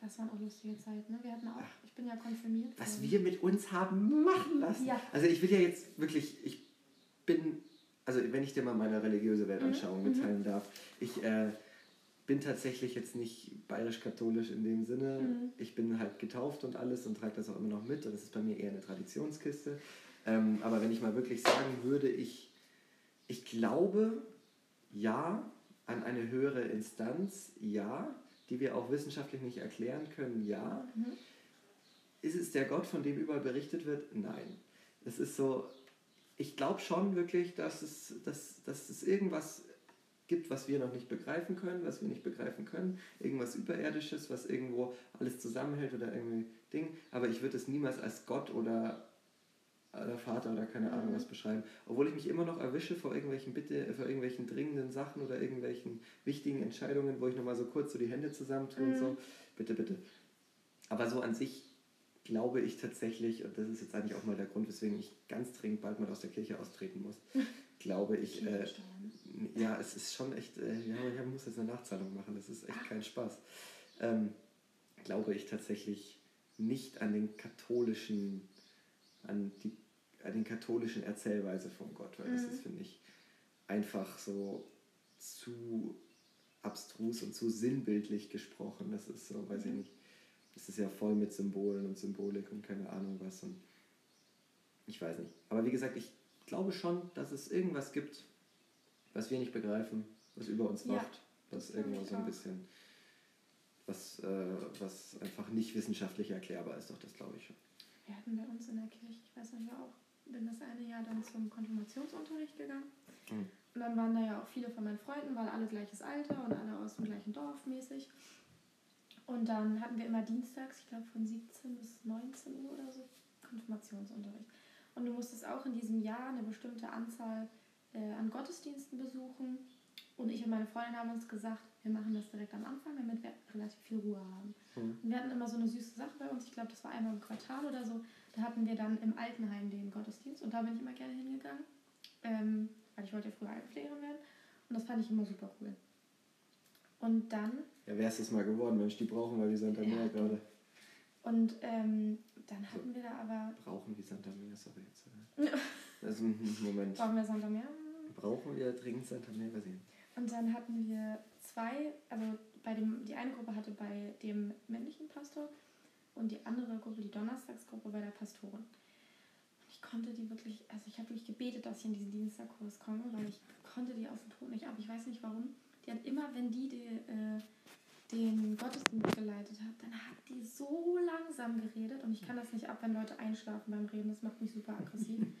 Das waren auch lustige Zeiten. Ne? Wir hatten auch, ich bin ja konfirmiert. was wir mit uns haben machen lassen. Ja. Also ich will ja jetzt wirklich, ich bin, also wenn ich dir mal meine religiöse Weltanschauung Mhm, mitteilen darf, ich äh, bin tatsächlich jetzt nicht bayerisch-katholisch in dem Sinne. Mhm. Ich bin halt getauft und alles und trage das auch immer noch mit und das ist bei mir eher eine Traditionskiste. Ähm, aber wenn ich mal wirklich sagen würde, ich, ich glaube, ja, an eine höhere Instanz, ja, die wir auch wissenschaftlich nicht erklären können, ja. Mhm. Ist es der Gott, von dem überall berichtet wird? Nein. Es ist so, ich glaube schon wirklich, dass es, dass, dass es irgendwas gibt, was wir noch nicht begreifen können, was wir nicht begreifen können. Irgendwas Überirdisches, was irgendwo alles zusammenhält oder irgendwie Ding. Aber ich würde es niemals als Gott oder oder Vater oder keine Ahnung Mhm. was beschreiben. Obwohl ich mich immer noch erwische vor irgendwelchen Bitte, vor irgendwelchen dringenden Sachen oder irgendwelchen wichtigen Entscheidungen, wo ich nochmal so kurz so die Hände zusammentue und Mhm. so. Bitte, bitte. Aber so an sich glaube ich tatsächlich, und das ist jetzt eigentlich auch mal der Grund, weswegen ich ganz dringend bald mal aus der Kirche austreten muss, glaube ich, äh, ja, es ist schon echt, äh, ja, ich muss jetzt eine Nachzahlung machen, das ist echt kein Spaß. Ähm, glaube ich tatsächlich nicht an den katholischen, an die an den katholischen Erzählweise von Gott, weil das Mhm. ist, finde ich, einfach so zu abstrus und zu sinnbildlich gesprochen. Das ist so, weiß ich Mhm. nicht, das ist ja voll mit Symbolen und Symbolik und keine Ahnung was und ich weiß nicht. Aber wie gesagt, ich glaube schon, dass es irgendwas gibt, was wir nicht begreifen, was über uns Ja. wacht, was irgendwo ich so ein auch. bisschen, was, äh, was einfach nicht wissenschaftlich erklärbar ist, doch das glaube ich schon. Wir hatten bei uns in der Kirche, ich weiß nicht, ich war auch, bin das eine Jahr dann zum Konfirmationsunterricht gegangen. Mhm. Und dann waren da ja auch viele von meinen Freunden, weil alle gleiches Alter und alle aus dem gleichen Dorf mäßig. Und dann hatten wir immer dienstags, ich glaube von 17 bis 19 Uhr oder so, Konfirmationsunterricht. Und du musstest auch in diesem Jahr eine bestimmte Anzahl äh, an Gottesdiensten besuchen. Und ich und meine Freundin haben uns gesagt, wir machen das direkt am Anfang, damit wir relativ viel Ruhe haben. Mhm. Und wir hatten immer so eine süße Sache bei uns, ich glaube, das war einmal im Quartal oder so. Hatten wir dann im Altenheim den Gottesdienst und da bin ich immer gerne hingegangen, ähm, weil ich wollte ja früher Altenpflegerin werden. Und das fand ich immer super cool. Und dann Ja, wär's es mal geworden, Mensch, die brauchen wir wie Santa Ja. gerade. Und ähm, dann hatten wir da aber. Brauchen wie Santa Mia, sorry jetzt. äh. Also, mhm, Moment. Brauchen wir Santa Meer? Brauchen wir dringend Santa ich nicht. Und dann hatten wir zwei, also bei dem, die eine Gruppe hatte bei dem männlichen Pastor und die andere Gruppe, die Donnerstagsgruppe, bei der Pastorin. Ich konnte die wirklich, also ich habe wirklich gebetet, dass ich in diesen Dienstagkurs komme, weil ich konnte die aus dem Tod nicht ab. Ich weiß nicht warum. Die hat immer, wenn die, die äh, den Gottesdienst geleitet hat, dann hat die so langsam geredet und ich kann das nicht ab, wenn Leute einschlafen beim Reden. Das macht mich super aggressiv.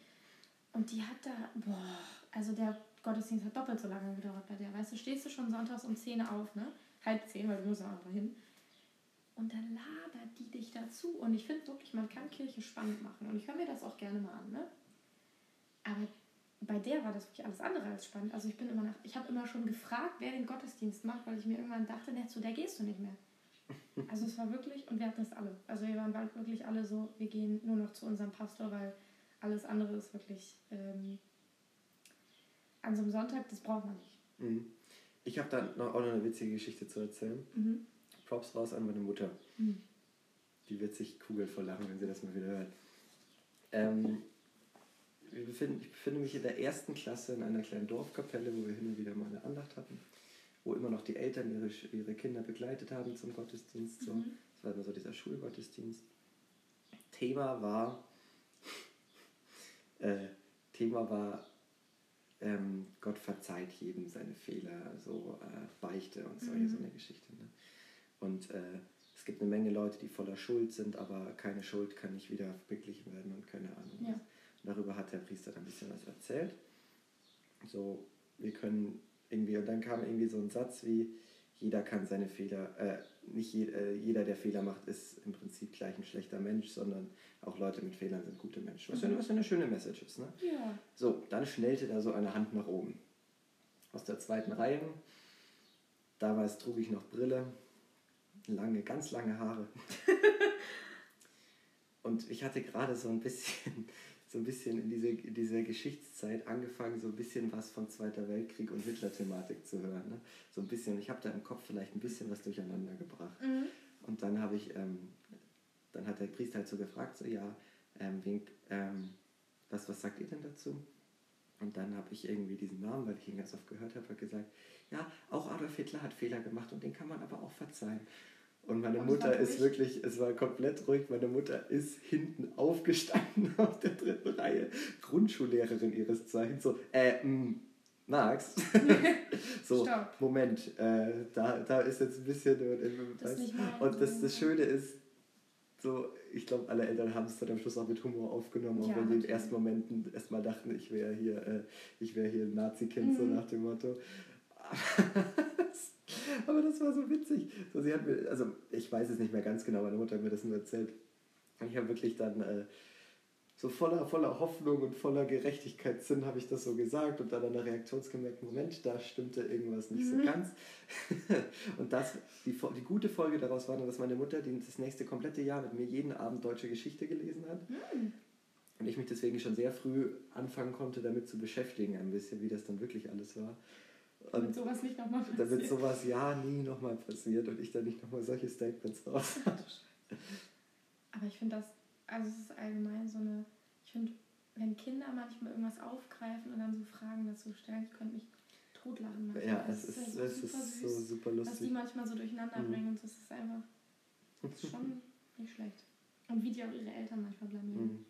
Und die hat da, boah, also der Gottesdienst hat doppelt so lange gedauert bei der. Weißt du, stehst du schon sonntags um 10 auf, ne? Halb 10, weil du musst auch hin. Und dann labert die dich dazu. Und ich finde wirklich, man kann Kirche spannend machen. Und ich höre mir das auch gerne mal an, ne? Aber bei der war das wirklich alles andere als spannend. Also ich bin immer nach, ich habe immer schon gefragt, wer den Gottesdienst macht, weil ich mir irgendwann dachte, ne, zu der gehst du nicht mehr. Also es war wirklich, und wir hatten es alle. Also wir waren bald wirklich alle so, wir gehen nur noch zu unserem Pastor, weil alles andere ist wirklich ähm, an so einem Sonntag, das braucht man nicht. Mhm. Ich habe da noch, auch noch eine witzige Geschichte zu erzählen. Mhm. Props raus an meine Mutter. Mhm. Die wird sich kugel vor Lachen, wenn sie das mal wieder hört. Ähm, wir befinden, ich befinde mich in der ersten Klasse in einer kleinen Dorfkapelle, wo wir hin und wieder mal eine Andacht hatten, wo immer noch die Eltern ihre, ihre Kinder begleitet haben zum Gottesdienst. So. Mhm. Das war immer so dieser Schulgottesdienst. Thema war, äh, Thema war, ähm, Gott verzeiht jedem seine Fehler, so äh, Beichte und solche Mhm. so eine Geschichte. Ne? Und äh, es gibt eine Menge Leute, die voller Schuld sind, aber keine Schuld kann nicht wieder beglichen werden und keine Ahnung. Ja. was. Darüber hat der Priester dann ein bisschen was erzählt. So, wir können irgendwie, und dann kam irgendwie so ein Satz wie, jeder kann seine Fehler, äh, nicht je, äh, jeder, der Fehler macht, ist im Prinzip gleich ein schlechter Mensch, sondern auch Leute mit Fehlern sind gute Menschen. Was, ja, was ja eine schöne Message ist. Ne? Ja. So, dann schnellte da so eine Hand nach oben. Aus der zweiten Reihe. Damals trug ich noch Brille, lange, ganz lange Haare. Und ich hatte gerade so ein bisschen, so ein bisschen in, diese, in dieser Geschichtszeit angefangen, so ein bisschen was von Zweiter Weltkrieg und Hitler-Thematik zu hören. Ne? So ein bisschen, ich habe da im Kopf vielleicht ein bisschen was durcheinander gebracht. Mhm. Und dann habe ich, ähm, dann hat der Priester halt so gefragt, so ja, ähm, wen, ähm, was, was sagt ihr denn dazu? Und dann habe ich irgendwie diesen Namen, weil ich ihn ganz oft gehört habe, gesagt, ja, auch Adolf Hitler hat Fehler gemacht und den kann man aber auch verzeihen. Und meine war Mutter ist wirklich, es war komplett ruhig, meine Mutter ist hinten aufgestanden auf der dritten Reihe, Grundschullehrerin ihres Zeichens, so, äh, mh, Max, so, Stopp. Moment, äh, da, da ist jetzt ein bisschen, äh, Das und das, das Schöne ist, so, ich glaube, alle Eltern haben es dann am Schluss auch mit Humor aufgenommen, auch Ja, wenn sie in natürlich. ersten Momenten erstmal dachten, ich wäre hier, äh, ich wäre hier ein Nazi-Kind, so Mhm. nach dem Motto. Aber das war so witzig. So, sie hat mir, also ich weiß es nicht mehr ganz genau, meine Mutter hat mir das nur erzählt. Und ich habe wirklich dann äh, so voller, voller Hoffnung und voller Gerechtigkeitssinn habe ich das so gesagt und dann an der Reaktion gemerkt, Moment, da stimmte irgendwas nicht so Mhm. ganz. und das, die, die gute Folge daraus war dann, dass meine Mutter das nächste komplette Jahr mit mir jeden Abend deutsche Geschichte gelesen hat. Mhm. Und ich mich deswegen schon sehr früh anfangen konnte, damit zu beschäftigen, ein bisschen, wie das dann wirklich alles war. Damit sowas nicht nochmal damit passiert. sowas ja nie nochmal passiert und ich dann nicht nochmal solche Statements raus. Aber ich finde das, also es ist allgemein so eine, ich finde, wenn Kinder manchmal irgendwas aufgreifen und dann so Fragen dazu stellen, ich könnte mich totlachen. manchmal. Ja, Das es ist, ja es super ist so süß, super Was die lustig. manchmal so durcheinander Mhm. bringen und das ist einfach das ist schon nicht schlecht. Und wie die auch ihre Eltern manchmal blamieren. Mhm.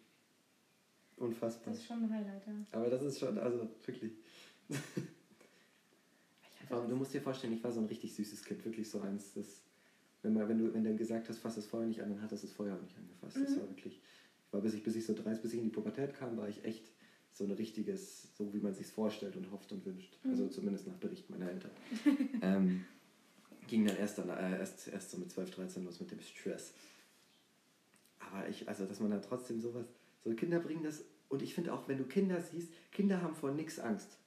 Unfassbar. Das ist schon ein Highlight, ja. Aber das ist schon, also wirklich. Hatte du musst dir vorstellen, ich war so ein richtig süßes Kind, wirklich so eins, das, wenn, man, wenn du wenn du gesagt hast, fass das Feuer nicht an, dann hat das das Feuer auch nicht angefasst. Das Mhm. war wirklich, ich war bis ich, bis ich so 30, bis ich in die Pubertät kam, war ich echt so ein richtiges, so wie man sich vorstellt und hofft und wünscht. Mhm. Also zumindest nach Bericht meiner Eltern. ähm, ging dann erst, dann äh, erst, erst so mit 12, 13 los mit dem Stress. Aber ich, also dass man da trotzdem sowas, so Kinder bringen das, und ich finde auch, wenn du Kinder siehst, Kinder haben vor nichts Angst.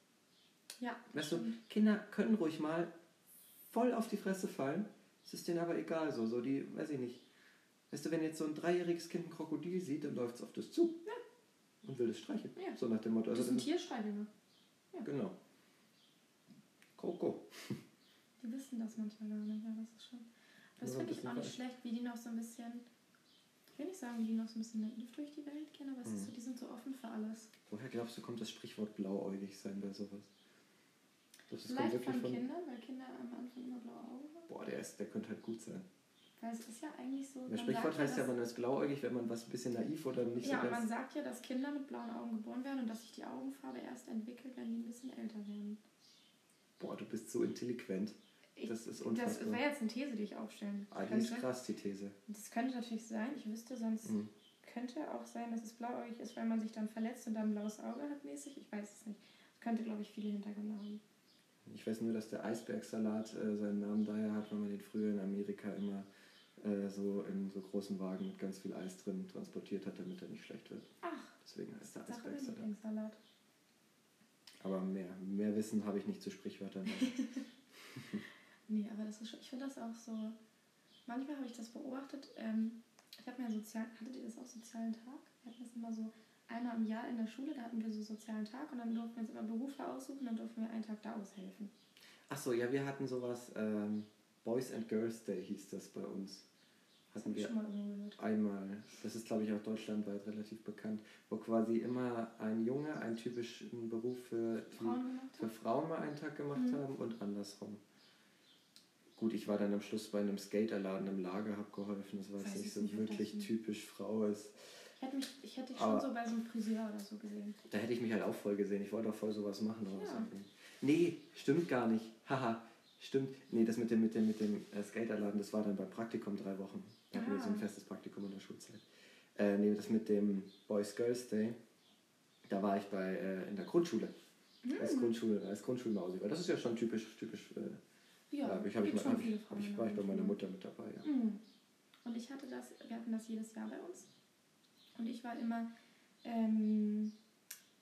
Ja, Weißt du. Kinder können ruhig mal voll auf die Fresse fallen. Es ist denen aber egal so. So die, weiß ich nicht. Weißt du, wenn jetzt so ein dreijähriges Kind ein Krokodil sieht, dann läuft es auf das zu. Und will es streicheln. Ja. So nach dem Motto. Das Also sind dann, Tierstreichler. genau. Koko. Die wissen das manchmal gar nicht, ja, das ist schon. Das Ja, finde das ich auch nicht falsch. schlecht, wie die noch so ein bisschen, ich will nicht sagen, wie die noch so ein bisschen naiv durch die Welt gehen, aber es ist Mhm. so, die sind so offen für alles. Woher glaubst du, kommt das Sprichwort blauäugig sein bei sowas? Das kommt Vielleicht wirklich von, von. Kindern, weil Kinder am Anfang immer blaue Augen haben. Boah, der, ist, der könnte halt gut sein. Weil es ist ja eigentlich so. Das Sprichwort heißt ja, man ist blauäugig, wenn man was ein bisschen naiv oder nicht Ja, so ganz. man sagt ja, dass Kinder mit blauen Augen geboren werden und dass sich die Augenfarbe erst entwickelt, wenn die ein bisschen älter werden. Boah, du bist so intelligent. Das ist das unfassbar. wäre jetzt eine These, die ich aufstellen Ah, die ist krass, die These. Das könnte natürlich sein, ich wüsste sonst. Mhm. Könnte auch sein, dass es blauäugig ist, weil man sich dann verletzt und dann ein blaues Auge hat mäßig. Ich weiß es nicht. Das könnte, glaube ich, viele Hintergründe haben. Ich weiß nur, dass der Eisbergsalat äh, seinen Namen daher hat, weil man den früher in Amerika immer äh, so in so großen Wagen mit ganz viel Eis drin transportiert hat, damit er nicht schlecht wird. Ach, Deswegen heißt er mein Eisbergsalat. Aber mehr, mehr Wissen habe ich nicht zu Sprichwörtern. Nee, aber das ist schon, ich finde das auch so. Manchmal habe ich das beobachtet. Ähm, ich habe mir sozial, hattet ihr das auch sozialen Tag? Wir hatten das immer so einmal im Jahr in der Schule, da hatten wir so sozialen Tag und dann durften wir uns immer Berufe aussuchen, dann durften wir einen Tag da aushelfen. Ach so, ja, wir hatten sowas, ähm, Boys and Girls Day hieß das bei uns. Das Hatten ich wir schon mal irgendwo gehört. einmal, das ist glaube ich auch deutschlandweit relativ bekannt, wo quasi immer ein Junge einen typischen Beruf für, die, Frauen für? Frauen mal einen Tag gemacht Mhm. haben und andersrum. Gut, ich war dann am Schluss bei einem Skaterladen im Lager, habe geholfen. Das war jetzt Weiß nicht ich so das wirklich typisch Frau ist. Ich hätte, mich, ich hätte dich schon Aber- so bei so einem Friseur oder so gesehen. Da hätte ich mich halt auch voll gesehen. Ich wollte auch voll sowas machen. Ja. so- Nee, stimmt gar nicht. Haha, stimmt. Nee, das mit dem, mit dem, mit dem äh, Skaterladen, das war dann beim Praktikum drei Wochen. Da hatten wir Ah. so ein festes Praktikum in der Schulzeit. Äh, nee, das mit dem Boys Girls Day, da war ich bei, äh, in der Grundschule. Als, Mhm. Grundschule, als Grundschulmausi. Weil das ist ja schon typisch, typisch äh, Ja, Ja, ich, hab ich, mal, hab ich, hab ich, war ich bei meiner. Mutter mit dabei, ja. Mhm. Und ich hatte das, wir hatten das jedes Jahr bei uns. Und ich war immer ähm,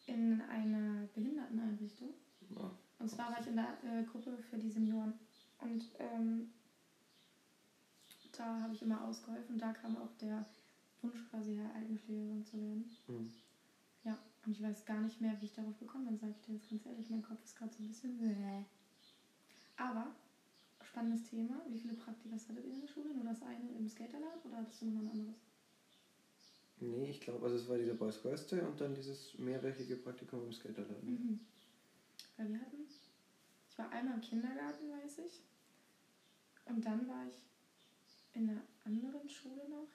in einer Behinderteneinrichtung. Ja. Und zwar war ich in der äh, Gruppe für die Senioren. Und ähm, da habe ich immer ausgeholfen. Da kam auch der Wunsch, quasi ja, Altenpflegerin zu werden. Mhm. Ja, und ich weiß gar nicht mehr, wie ich darauf gekommen bin, sage ich dir jetzt ganz ehrlich. Mein Kopf ist gerade so ein bisschen. bäh. Aber, spannendes Thema. Wie viele Praktikas hattet ihr in der Schule? Nur das eine im Skaterlab oder hattest du noch ein anderes? Nee, ich glaube, also es war dieser Boys Day und dann dieses mehrwöchige Praktikum im Skaterladen. Mhm. Weil wir hatten, ich war einmal im Kindergarten, weiß ich. Und dann war ich in einer anderen Schule noch.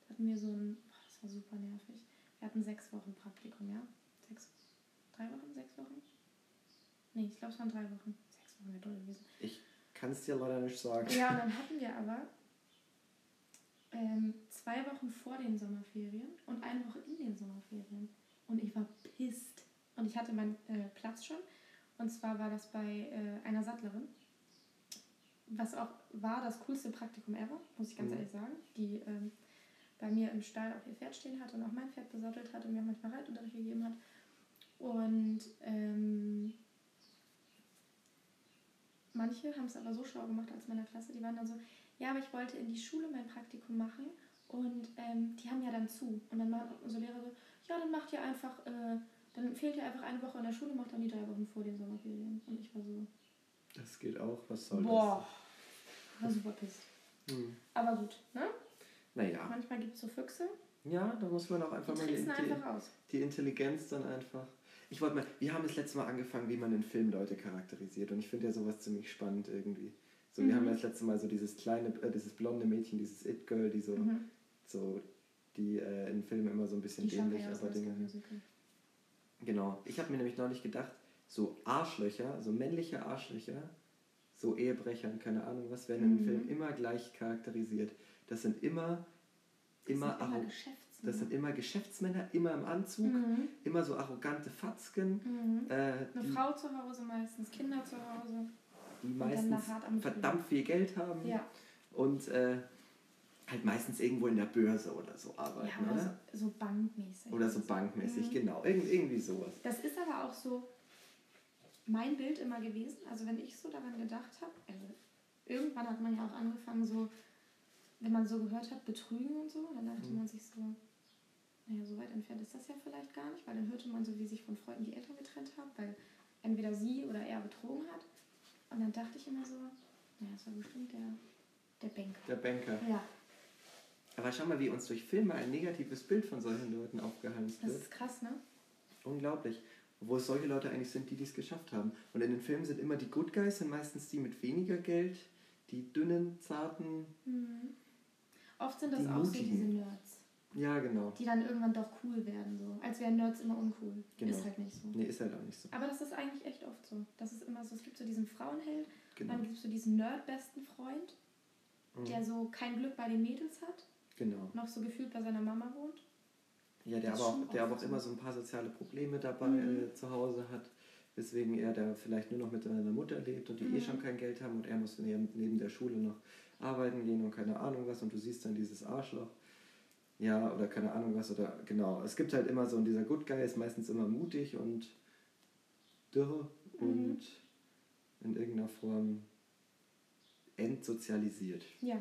Da hatten wir so ein, boah, das war super nervig. Wir hatten sechs Wochen Praktikum, ja? Sechs, drei Wochen, sechs Wochen? Nee, ich glaube, es waren drei Wochen. Sechs Wochen wäre toll gewesen. Kann es dir leider nicht sagen. Ja, und dann hatten wir aber ähm, zwei Wochen vor den Sommerferien und eine Woche in den Sommerferien. Und ich war pisst. Und ich hatte meinen äh, Platz schon. Und zwar war das bei äh, einer Sattlerin. Was auch war das coolste Praktikum ever, muss ich ganz Mhm. ehrlich sagen. Die ähm, bei mir im Stall auch ihr Pferd stehen hatte und auch mein Pferd besattelt hat und mir auch manchmal Reitunterricht gegeben hat. Und ähm, manche haben es aber so schlau gemacht als meiner Klasse, die waren dann so, ja, aber ich wollte in die Schule mein Praktikum machen und ähm, die haben ja dann zu. Und dann waren unsere Lehrer so, ja, dann macht ihr einfach, äh, dann fehlt ihr einfach eine Woche in der Schule, macht dann die drei Wochen vor den Sommerferien. Und ich war so, Das geht auch, was soll boah, war super pisst. das? Hm. Aber gut, ne? Naja. Manchmal gibt es so Füchse, Ja, da muss man auch einfach mal die, tricksen die, einfach aus. die Intelligenz dann einfach. Ich wollte mal, wir haben das letzte Mal angefangen, wie man in Filmen Leute charakterisiert und ich finde ja sowas ziemlich spannend irgendwie. So, wir Mhm. haben ja das letzte Mal so dieses kleine, äh, dieses blonde Mädchen, dieses It-Girl, die so, Mhm. so die äh, in Filmen immer so ein bisschen Die dämlich, aber Dinge. Genau. Ich habe mir nämlich neulich gedacht, so Arschlöcher, so männliche Arschlöcher, so Ehebrechern, keine Ahnung was, werden Mhm. im Film immer gleich charakterisiert. Das sind immer, Das immer, sind immer Geschäftsmänner. das sind immer Geschäftsmänner, immer im Anzug, mhm. immer so arrogante Fatzken, Mhm. äh, Eine Frau zu Hause meistens, Kinder zu Hause. Die meistens verdammt viel Geld haben Ja, und äh, halt meistens irgendwo in der Börse oder so arbeiten, ja oder oder? so, so bankmäßig. Oder so bankmäßig, Mhm. genau. Irgend, irgendwie sowas. Das ist aber auch so mein Bild immer gewesen. Also wenn ich so daran gedacht habe, also irgendwann hat man ja auch angefangen so, wenn man so gehört hat, betrügen und so, dann dachte Mhm. man sich so, naja, so weit entfernt ist das ja vielleicht gar nicht, weil dann hörte man so, wie sich von Freunden die Eltern getrennt haben, weil entweder sie oder er betrogen hat. Und dann dachte ich immer so, naja, das war bestimmt der, der Banker. Der Banker. Ja, Aber schau mal, wie uns durch Filme ein negatives Bild von solchen Leuten aufgehalst das wird. ist krass, ne? Unglaublich. Wo es solche Leute eigentlich sind, die dies geschafft haben. Und in den Filmen sind immer die Good Guys, sind meistens die mit weniger Geld, die dünnen, zarten, Mhm. Oft sind das auch so diese Nerds, Ja, genau. die dann irgendwann doch cool werden, so. Als wären Nerds immer uncool. Genau. Ist halt nicht so. Nee, ist halt auch nicht so. Aber das ist eigentlich echt oft so. Das ist immer so, es gibt so diesen Frauenheld, Genau. dann gibt es so diesen Nerd-besten Freund, der Mhm. so kein Glück bei den Mädels hat, Genau. noch so gefühlt bei seiner Mama wohnt. Ja, der Das aber, auch, der aber auch immer so. ein paar soziale Probleme dabei Mhm. äh, zu Hause hat, weswegen er da vielleicht nur noch mit seiner Mutter lebt und die eh Mhm. schon kein Geld haben und er muss neben, neben der Schule noch arbeiten gehen und keine Ahnung was und du siehst dann dieses Arschloch. Ja, oder keine Ahnung was, oder genau. Es gibt halt immer so, und dieser Good Guy ist meistens immer mutig und dürr Mhm. und in irgendeiner Form entsozialisiert. Ja.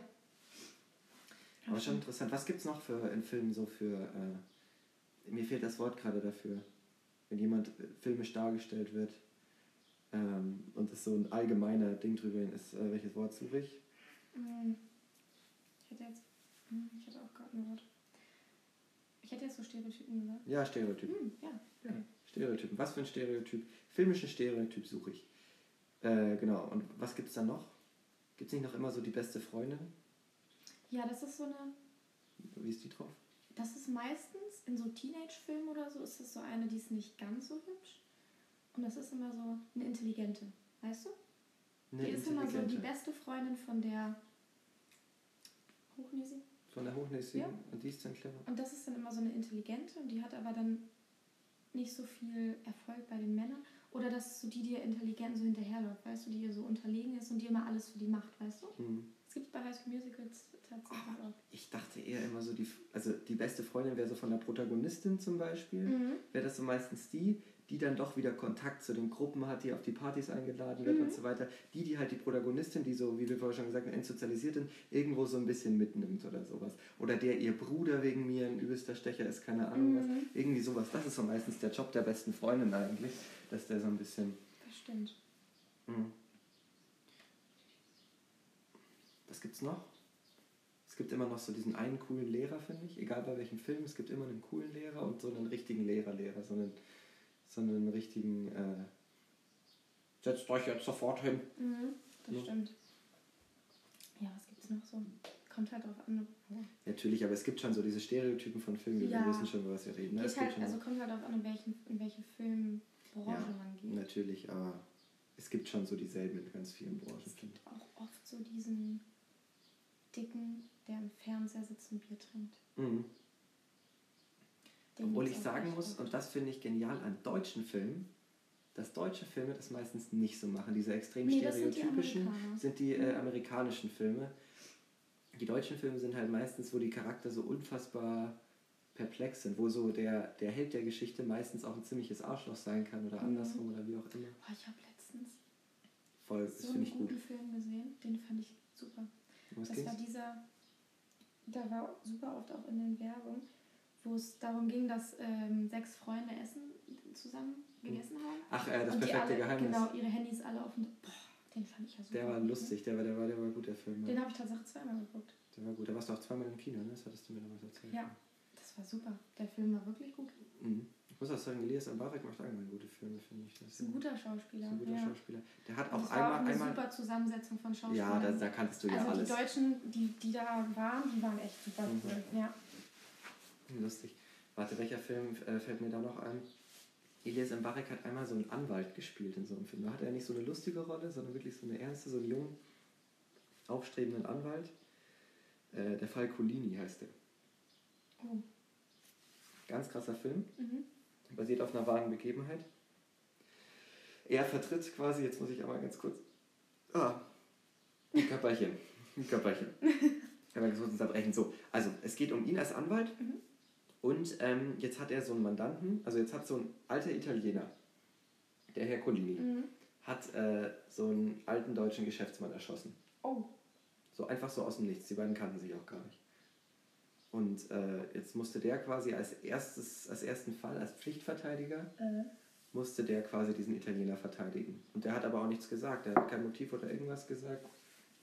Aber schon interessant. Was gibt es noch für in Filmen so für. Äh, mir fehlt das Wort gerade dafür. Wenn jemand äh, filmisch dargestellt wird ähm, und es so ein allgemeiner Ding drüber ist, äh, welches Wort suche ich? Hm. Ich hätte jetzt. hm, Ich hätte auch gerade ein Wort. Hätte jetzt so Stereotypen gesagt. Ja, Stereotyp. Hm, ja. Ja, Stereotypen. Was für ein Stereotyp? Filmischen Stereotyp suche ich. Äh, genau. Und was gibt es da noch? Gibt es nicht noch immer so die beste Freundin? Ja, das ist so eine. Wie ist die drauf? Das ist meistens in so Teenage-Filmen oder so, ist das so eine, die ist nicht ganz so hübsch. Und das ist immer so eine intelligente. Weißt du? Eine die ist immer so die beste Freundin von der Hochnäsigen. Von der Hochnäsigen. Ja. Und die ist dann clever. Und das ist dann immer so eine intelligente und die hat aber dann nicht so viel Erfolg bei den Männern. Oder das ist so die, die ihr intelligent so hinterherläuft, weißt du, die ihr so unterlegen ist und die immer alles für die macht, weißt du? Mhm. Das gibt es bei High School Musicals tatsächlich auch. Ich dachte eher immer so, die, also die beste Freundin wäre so von der Protagonistin zum Beispiel. Mhm. Wäre das so meistens die, die dann doch wieder Kontakt zu den Gruppen hat, die auf die Partys eingeladen wird Mhm. und so weiter. Die, die halt die Protagonistin, die so, wie wir vorher schon gesagt haben, entsozialisiert sind, irgendwo so ein bisschen mitnimmt oder sowas. Oder der ihr Bruder wegen mir ein übelster Stecher ist, keine Ahnung was. Mhm. Irgendwie sowas. Das ist so meistens der Job der besten Freundin eigentlich, dass der so ein bisschen... Das stimmt. Mhm. Was gibt's noch? Es gibt immer noch so diesen einen coolen Lehrer, finde ich. Egal bei welchem Film, es gibt immer einen coolen Lehrer und so einen richtigen Lehrer-Lehrer. So einen, so einen richtigen. Äh, Setzt euch jetzt sofort hin. Mhm. Das Ja. stimmt. Ja, was gibt's noch so? Kommt halt drauf an. Natürlich, aber es gibt schon so diese Stereotypen von Filmen, wir Ja. wissen schon, über was wir reden. Ne? Es halt, also kommt halt darauf an, in, welchen, in welche Filmbranche Ja, man geht. natürlich, aber es gibt schon so dieselben in ganz vielen Branchen. Es gibt auch oft so diesen dicken, der im Fernseher sitzt und Bier trinkt. Mhm. Obwohl ich sagen muss, und das finde ich genial an deutschen Filmen, dass deutsche Filme das meistens nicht so machen. Diese extrem Nee, das sind die stereotypischen sind die äh, amerikanischen Filme. Die deutschen Filme sind halt meistens, wo die Charakter so unfassbar perplex sind, wo so der, der Held der Geschichte meistens auch ein ziemliches Arschloch sein kann oder Mhm. andersrum oder wie auch immer. Boah, ich habe letztens Voll, so einen ich gut. guten Film gesehen, den fand ich super. Was das ging's? war dieser, da war super oft auch in den Werbung, wo es darum ging, dass ähm, sechs Freunde Essen zusammen gegessen haben. Ach, äh, das und perfekte alle, Geheimnis. Genau, ihre Handys alle auf und boah, den fand ich ja super. Der war ne? lustig, der war, der war, der war gut, der Film. Den Ja. habe ich tatsächlich zweimal geguckt. Der war gut. Da warst du auch zweimal im Kino, ne? Das hattest du mir damals erzählt. Ja, das war super. Der Film war wirklich gut. Mhm. Ich muss auch sagen, Elias Mbarek macht allgemein gute Filme, finde ich. Das ist ein guter Schauspieler. ist ein guter ja. Schauspieler. Der hat auch das war auch einmal, eine einmal super Zusammensetzung von Schauspielern. Ja, da, da kanntest du ja also alles. die Deutschen, die, die da waren, die waren echt super Mhm. Ja. Lustig. Warte, welcher Film äh, fällt mir da noch ein? Elias Mbarek hat einmal so einen Anwalt gespielt in so einem Film. Da hatte er nicht so eine lustige Rolle, sondern wirklich so eine ernste, so einen jungen, aufstrebenden Anwalt. Äh, der Fall Colini heißt der. Oh. Ganz krasser Film. Mhm. basiert auf einer wahren Begebenheit. Er vertritt quasi, jetzt muss ich aber ganz kurz. Ah, ein Körperchen. Ein Körperchen. Ich ganz kurz unterbrechen. So, also es geht um ihn als Anwalt Mhm. Und ähm, jetzt hat er so einen Mandanten, also jetzt hat so ein alter Italiener, der Herr Colini, Mhm. hat äh, so einen alten deutschen Geschäftsmann erschossen. Oh. So einfach so aus dem Nichts. Die beiden kannten sich auch gar nicht. Und äh, jetzt musste der quasi als, erstes, als ersten Fall, als Pflichtverteidiger, Äh. musste der quasi diesen Italiener verteidigen. Und der hat aber auch nichts gesagt. Der hat kein Motiv oder irgendwas gesagt.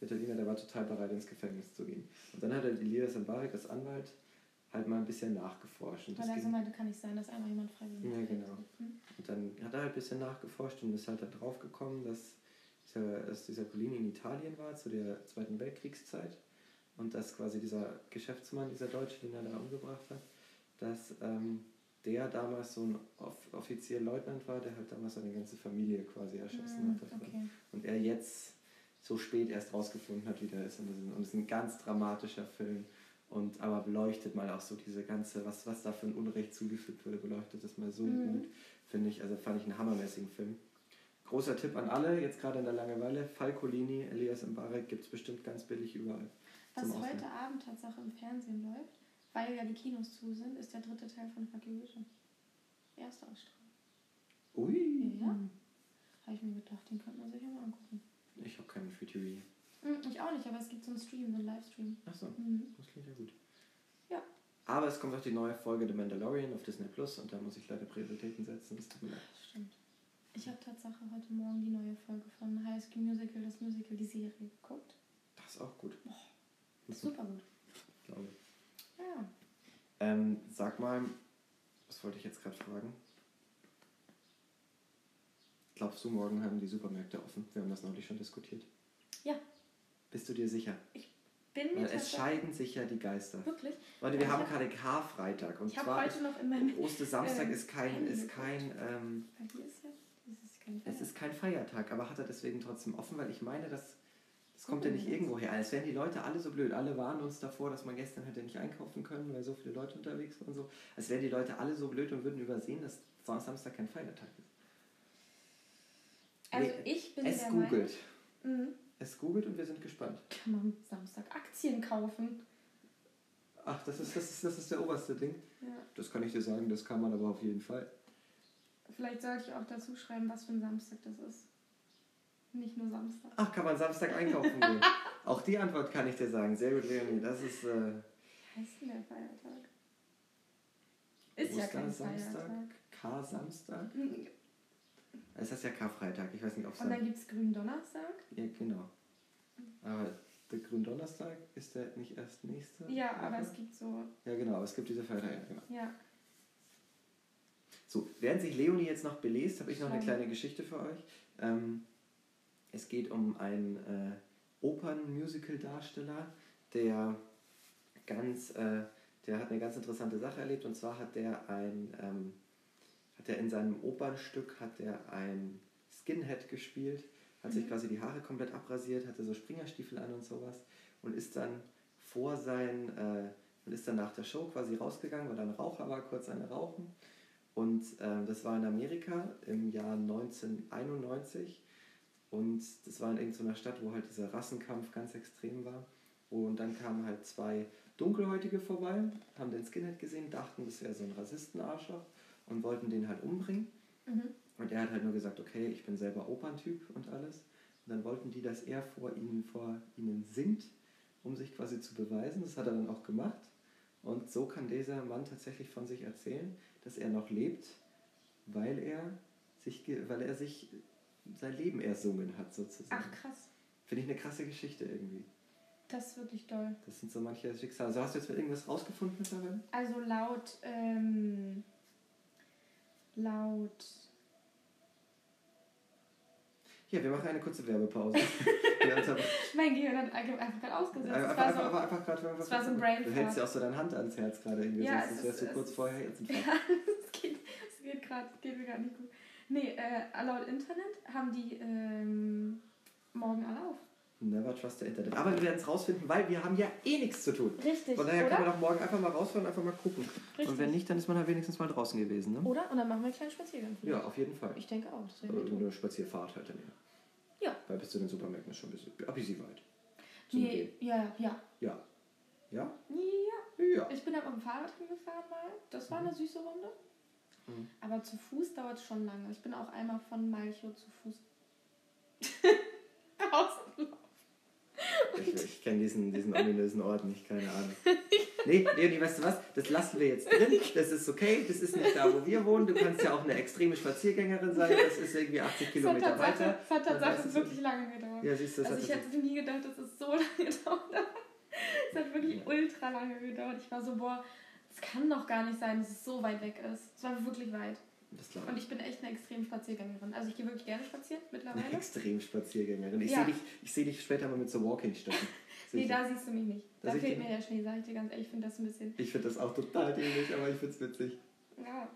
Der Italiener, der war total bereit, ins Gefängnis zu gehen. Und dann hat halt Elias Mbarek als Anwalt halt mal ein bisschen nachgeforscht. Und, Weil er so meinte, kann nicht sein, dass einmal jemand freiwillig Ja, genau. Mhm. und dann hat er halt ein bisschen nachgeforscht und ist halt da drauf gekommen, dass dieser, dass dieser Colini in Italien war zu der Zweiten Weltkriegszeit und dass quasi dieser Geschäftsmann, dieser Deutsche, den er da umgebracht hat, dass ähm, der damals so ein Off Offizierleutnant war, der halt damals seine ganze Familie quasi erschossen Mhm, hat. okay. Und er jetzt so spät erst rausgefunden hat, wie der ist, und es ist ein ganz dramatischer Film. Und aber beleuchtet mal auch so diese ganze, was, was da für ein Unrecht zugefügt wurde, beleuchtet das mal so Mhm. gut, finde ich. Also fand ich einen hammermäßigen Film. Großer Tipp an alle, jetzt gerade in der Langeweile, Falcolini, Elias Mbarek gibt es bestimmt ganz billig überall. Was heute. Abend Tatsache im Fernsehen läuft, weil ja die Kinos zu sind, ist der dritte Teil von Fuck You Vision. Erste Ausstrahlung. Ui. Ja. Habe ich mir gedacht, den könnte man sich ja mal angucken. Ich habe keinen Free TV. Hm, ich auch nicht, aber es gibt so einen Stream, so einen Livestream. Achso, Mhm. das klingt ja gut. Ja. Aber es kommt auch die neue Folge The Mandalorian auf Disney Plus und da muss ich leider Prioritäten setzen. Das tut mir leid. Stimmt. Ich habe Tatsache heute Morgen die neue Folge von High School Musical, das Musical, die Serie geguckt. Das ist auch gut. Super gut. Glaube ich. Ja. Ähm, sag mal, was wollte ich jetzt gerade fragen? Glaubst du, morgen haben die Supermärkte offen? Wir haben das neulich schon diskutiert. Bist du dir sicher? Bin mir Weil es scheiden sich ja die Geister. Wirklich? Leute, wir Ich haben hab- gerade Karfreitag und Ich habe heute noch in meinem. Ostersamstag ähm, ist kein, ist kein, ähm, Bei dir ist ja. Ist kein es ist kein Feiertag, aber hat er deswegen trotzdem offen, weil ich meine, dass das kommt ja nicht irgendwo her. Es wären die Leute alle so blöd. Alle warnen uns davor, dass man gestern hätte nicht einkaufen können, weil so viele Leute unterwegs waren und so. Es wären die Leute alle so blöd und würden übersehen, dass Samstag kein Feiertag ist. Also Nee, ich bin es der googelt. Meinung, mhm. Es googelt und wir sind gespannt. kann man Samstag Aktien kaufen. Ach, das ist, das ist, das ist der oberste Ding. Ja. Das kann ich dir sagen, das kann man aber auf jeden Fall. Vielleicht sollte ich auch dazu schreiben, was für ein Samstag das ist. Nicht nur Samstag. Ach, kann man Samstag einkaufen gehen? Auch die Antwort kann ich dir sagen. Sehr gut, Leonie. Das ist äh, Wie heißt denn der Feiertag? Ist ja kein Feiertag. K-Samstag. Mhm. Es ist ja Karfreitag. Ich weiß nicht, ob es Und dann gibt es Gründonnerstag. Ja, genau. Aber der Gründonnerstag ist der nicht erst nächste? Ja, aber Woche? es gibt so. Ja, genau, aber es gibt diese Feiertage. Ja, genau. Ja. So, während sich Leonie jetzt noch belest, habe ich noch eine kleine Geschichte für euch. Ähm, es geht um einen äh, Opern-Musical-Darsteller, der ganz, äh, der hat eine ganz interessante Sache erlebt und zwar hat der ein, ähm, hat er in seinem Opernstück hat er ein Skinhead gespielt, hat sich Mhm. quasi die Haare komplett abrasiert, hatte so Springerstiefel an und sowas und ist dann vor sein äh, und ist dann nach der Show quasi rausgegangen, weil ein Raucher war, kurz eine rauchen und ähm, das war in Amerika im Jahr 1991. Und das war in irgendeiner Stadt, wo halt dieser Rassenkampf ganz extrem war. Und dann kamen halt zwei Dunkelhäutige vorbei, haben den Skinhead gesehen, dachten, das wäre so ein Rassistenarschloch und wollten den halt umbringen. Mhm. Und er hat halt nur gesagt, okay, ich bin selber Operntyp und alles. Und dann wollten die, dass er vor ihnen, vor ihnen singt, um sich quasi zu beweisen. Das hat er dann auch gemacht. Und so kann dieser Mann tatsächlich von sich erzählen, dass er noch lebt, weil er sich, weil er sich sein Leben ersungen hat, sozusagen. Ach krass. Finde ich eine krasse Geschichte irgendwie. Das ist wirklich toll. Das sind so manche Schicksale. Also hast du jetzt irgendwas rausgefunden mittlerweile? Also laut. Ähm, laut. Ja, wir machen eine kurze Werbepause. Mein Gehirn hat einfach gerade ausgesetzt. Es einfach, war einfach, so, einfach, war so ein Brain Du hältst ja auch so deine Hand ans Herz gerade irgendwie. Ja, es wärst du kurz vorher jetzt Ja, es geht, geht gerade, geht mir gerade nicht gut. Nee, äh, laut Internet haben die ähm, morgen alle auf. Never trust the Internet. Aber wir werden es rausfinden, weil wir haben ja eh nichts zu tun. Richtig, Von daher oder? kann man auch morgen einfach mal rausfahren und einfach mal gucken. Richtig. Und wenn nicht, dann ist man halt wenigstens mal draußen gewesen. Ne? Oder? Und dann machen wir einen kleinen Spaziergang. Ja, auf jeden Fall. Ich denke auch. Das Oder tun. eine Spazierfahrt halt dann ja. Ja. Weil bis zu den Supermärkten ist schon ein bisschen, ein bisschen weit. Nee, ja, ja. Ja. Ja? Ja. Ja. Ich bin aber mit dem Fahrrad hingefahren mal. Das war eine süße Runde. Mhm. Aber zu Fuß dauert es schon lange. Ich bin auch einmal von Malchow zu Fuß. Ich, ich kenne diesen, diesen ominösen Ort nicht, keine Ahnung. Nee, Leonie, weißt du was? Das lassen wir jetzt drin. Das ist okay. Das ist nicht da, wo wir wohnen. Du kannst ja auch eine extreme Spaziergängerin sein. Das ist irgendwie 80 Es hat Kilometer weiter. es hat du- wirklich lange gedauert. Ja, siehst du, das also ich hätte nie gedacht, dass es so lange dauert. Es hat wirklich Ja. ultra lange gedauert. Ich war so, boah, es kann doch gar nicht sein, dass es so weit weg ist. Es war wirklich weit. Das Und ich. bin echt eine extrem Spaziergängerin. Also ich gehe wirklich gerne spazieren Eine mittlerweile. extrem Spaziergängerin. Ich Ja. sehe dich, ich seh dich später mal mit so Walking-Stöcken. Nee, da siehst du mich nicht. Da Da fehlt mir der Schnee, sag ich dir ganz ehrlich. Ich finde das ein bisschen. Ich finde das auch total dämlich, aber ich finde es witzig. Ja.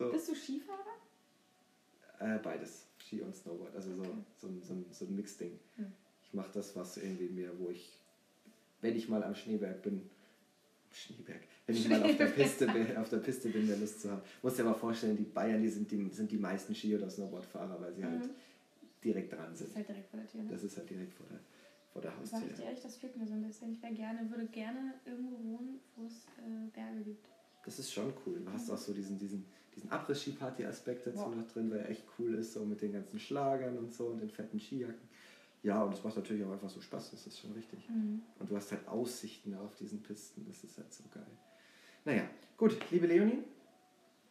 So, Bist du Skifahrer? äh, beides. Ski und Snowboard. Also so, Okay. so, ein- so, ein- so ein Mixding. Hm. Ich mache das, was irgendwie mir, wo ich, wenn ich mal am Schneeberg bin, Schneeberg, wenn ich mal auf der Piste bin, auf der Piste bin, der Lust zu haben. Muss dir aber vorstellen, die Bayern, die sind die, sind die meisten Ski- oder Snowboardfahrer, weil sie halt Mhm. direkt dran Das sind. ist halt direkt vor der Tür. Ne? Das ist halt direkt vor der, vor der Sag ich Haustür. dir ehrlich, das fehlt mir so ein bisschen. Ich wäre gerne, würde gerne irgendwo wohnen, wo es äh, Berge gibt. Das ist schon cool. Du hast auch so diesen, diesen, diesen Abriss-Ski-Party-Aspekt dazu Ja. noch drin, weil er echt cool ist, so mit den ganzen Schlagern und so und den fetten Skijacken. Ja, und es macht natürlich auch einfach so Spaß, das ist schon richtig. Mhm. Und du hast halt Aussichten auf diesen Pisten, das ist halt so geil. Naja, gut, liebe Leonie,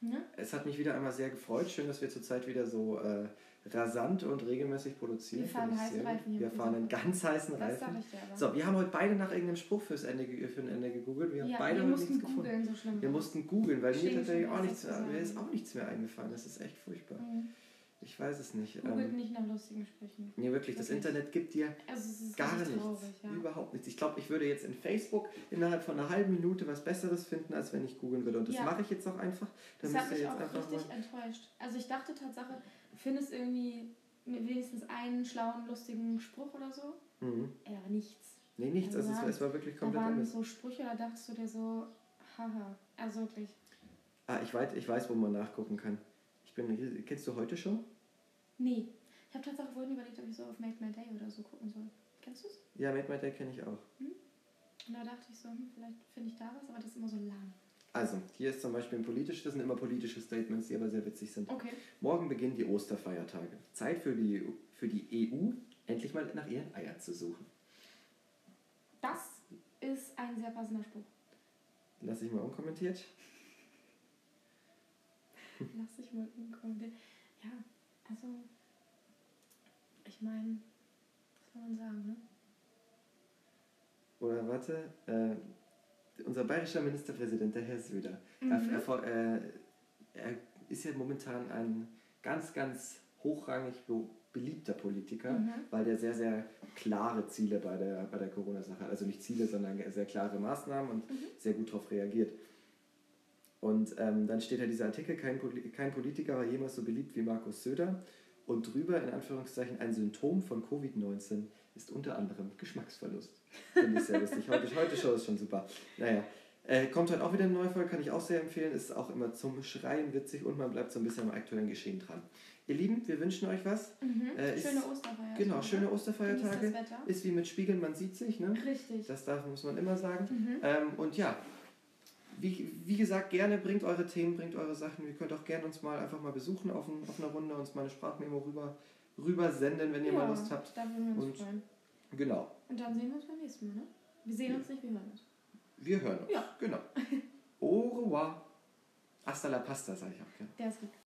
Ne? es hat mich wieder einmal sehr gefreut. Schön, dass wir zurzeit wieder so äh, rasant und regelmäßig produzieren. Wir fahren heißen. Reifen Wir fahren einen ganz heißen Das Reifen. sag ich dir aber. So, wir haben heute beide nach irgendeinem Spruch fürs Ende, für ein Ende gegoogelt. Wir haben ja, beide wir mussten nichts gefunden. googeln, so. Wir mussten googeln, weil mir tatsächlich auch nichts, mir ist auch nichts mehr eingefallen. Das ist echt furchtbar. Mhm. Ich weiß es nicht. Googelt Ähm, nicht nach lustigen Sprüchen. nee, wirklich, das. Internet gibt dir Also gar nichts. traurig, ja. Überhaupt nichts. Ich glaube, ich würde jetzt in Facebook innerhalb von einer halben Minute was Besseres finden, als wenn ich googeln würde. Und das Ja. mache ich jetzt auch einfach. Da Das hat mich auch richtig mal. enttäuscht. Also ich dachte Tatsache, du findest irgendwie wenigstens einen schlauen, lustigen Spruch oder so. Mhm. Aber nichts. Nee, nichts. Also Also es, da- war, es war wirklich Da komplett waren anders. so Sprüche, da dachtest du dir so, haha. Also wirklich. Ah, ich weiß, ich weiß, wo man nachgucken kann. Bin, kennst du heute schon? Nee. Ich habe tatsächlich vorhin überlegt, ob ich so auf Make My Day oder so gucken soll. Kennst du es? Ja, Made My Day kenne ich auch. Und da dachte ich so, hm, vielleicht finde ich da was, aber das ist immer so lang. Also, hier ist zum Beispiel ein politisches, das sind immer politische Statements, die aber sehr witzig sind. Okay. Morgen beginnen die Osterfeiertage. Zeit für die, für die EU, endlich mal nach ihren Eiern zu suchen. Das ist ein sehr passender Spruch. Lass ich mal unkommentiert. Lass ich mal umkommen. Ja, also, ich meine, was soll man sagen, ne? Oder warte, äh, unser bayerischer Ministerpräsident, der Herr Söder, Mhm. er, er, äh, er ist ja momentan ein ganz, ganz hochrangig be beliebter Politiker, Mhm. weil der sehr, sehr klare Ziele bei der, bei der Corona-Sache hat. Also nicht Ziele, sondern sehr klare Maßnahmen und Mhm. sehr gut darauf reagiert. Und ähm, dann steht ja dieser Artikel, kein, kein Politiker war jemals so beliebt wie Markus Söder. Und drüber, in Anführungszeichen, ein Symptom von Covid-19 ist unter anderem Geschmacksverlust. Finde ich sehr lustig. Heute, heute Show ist schon super. Naja, äh, kommt heute auch wieder eine neue Folge, kann ich auch sehr empfehlen. Ist auch immer zum Schreien witzig und man bleibt so ein bisschen am aktuellen Geschehen dran. Ihr Lieben, wir wünschen euch was. Mhm. Äh, schöne Osterfeiertage. Genau, schöne Osterfeiertage. Ist wie mit Spiegeln, man sieht sich, ne? Richtig. Das darf, muss man immer sagen. Mhm. Ähm, und ja, wie, wie gesagt, gerne bringt eure Themen, bringt eure Sachen. Ihr könnt auch gerne uns mal einfach mal besuchen auf, ein, auf einer Runde, uns mal eine Sprachmemo rüber, rüber senden, wenn ihr mal Lust habt. Da würden wir uns Und- freuen. Genau, Und dann sehen wir uns beim nächsten Mal, ne? Wir sehen uns nicht, wir hören uns. wir hören uns. Ja. Genau. Au revoir. Hasta la pasta, sage ich auch gerne. Der ist gut.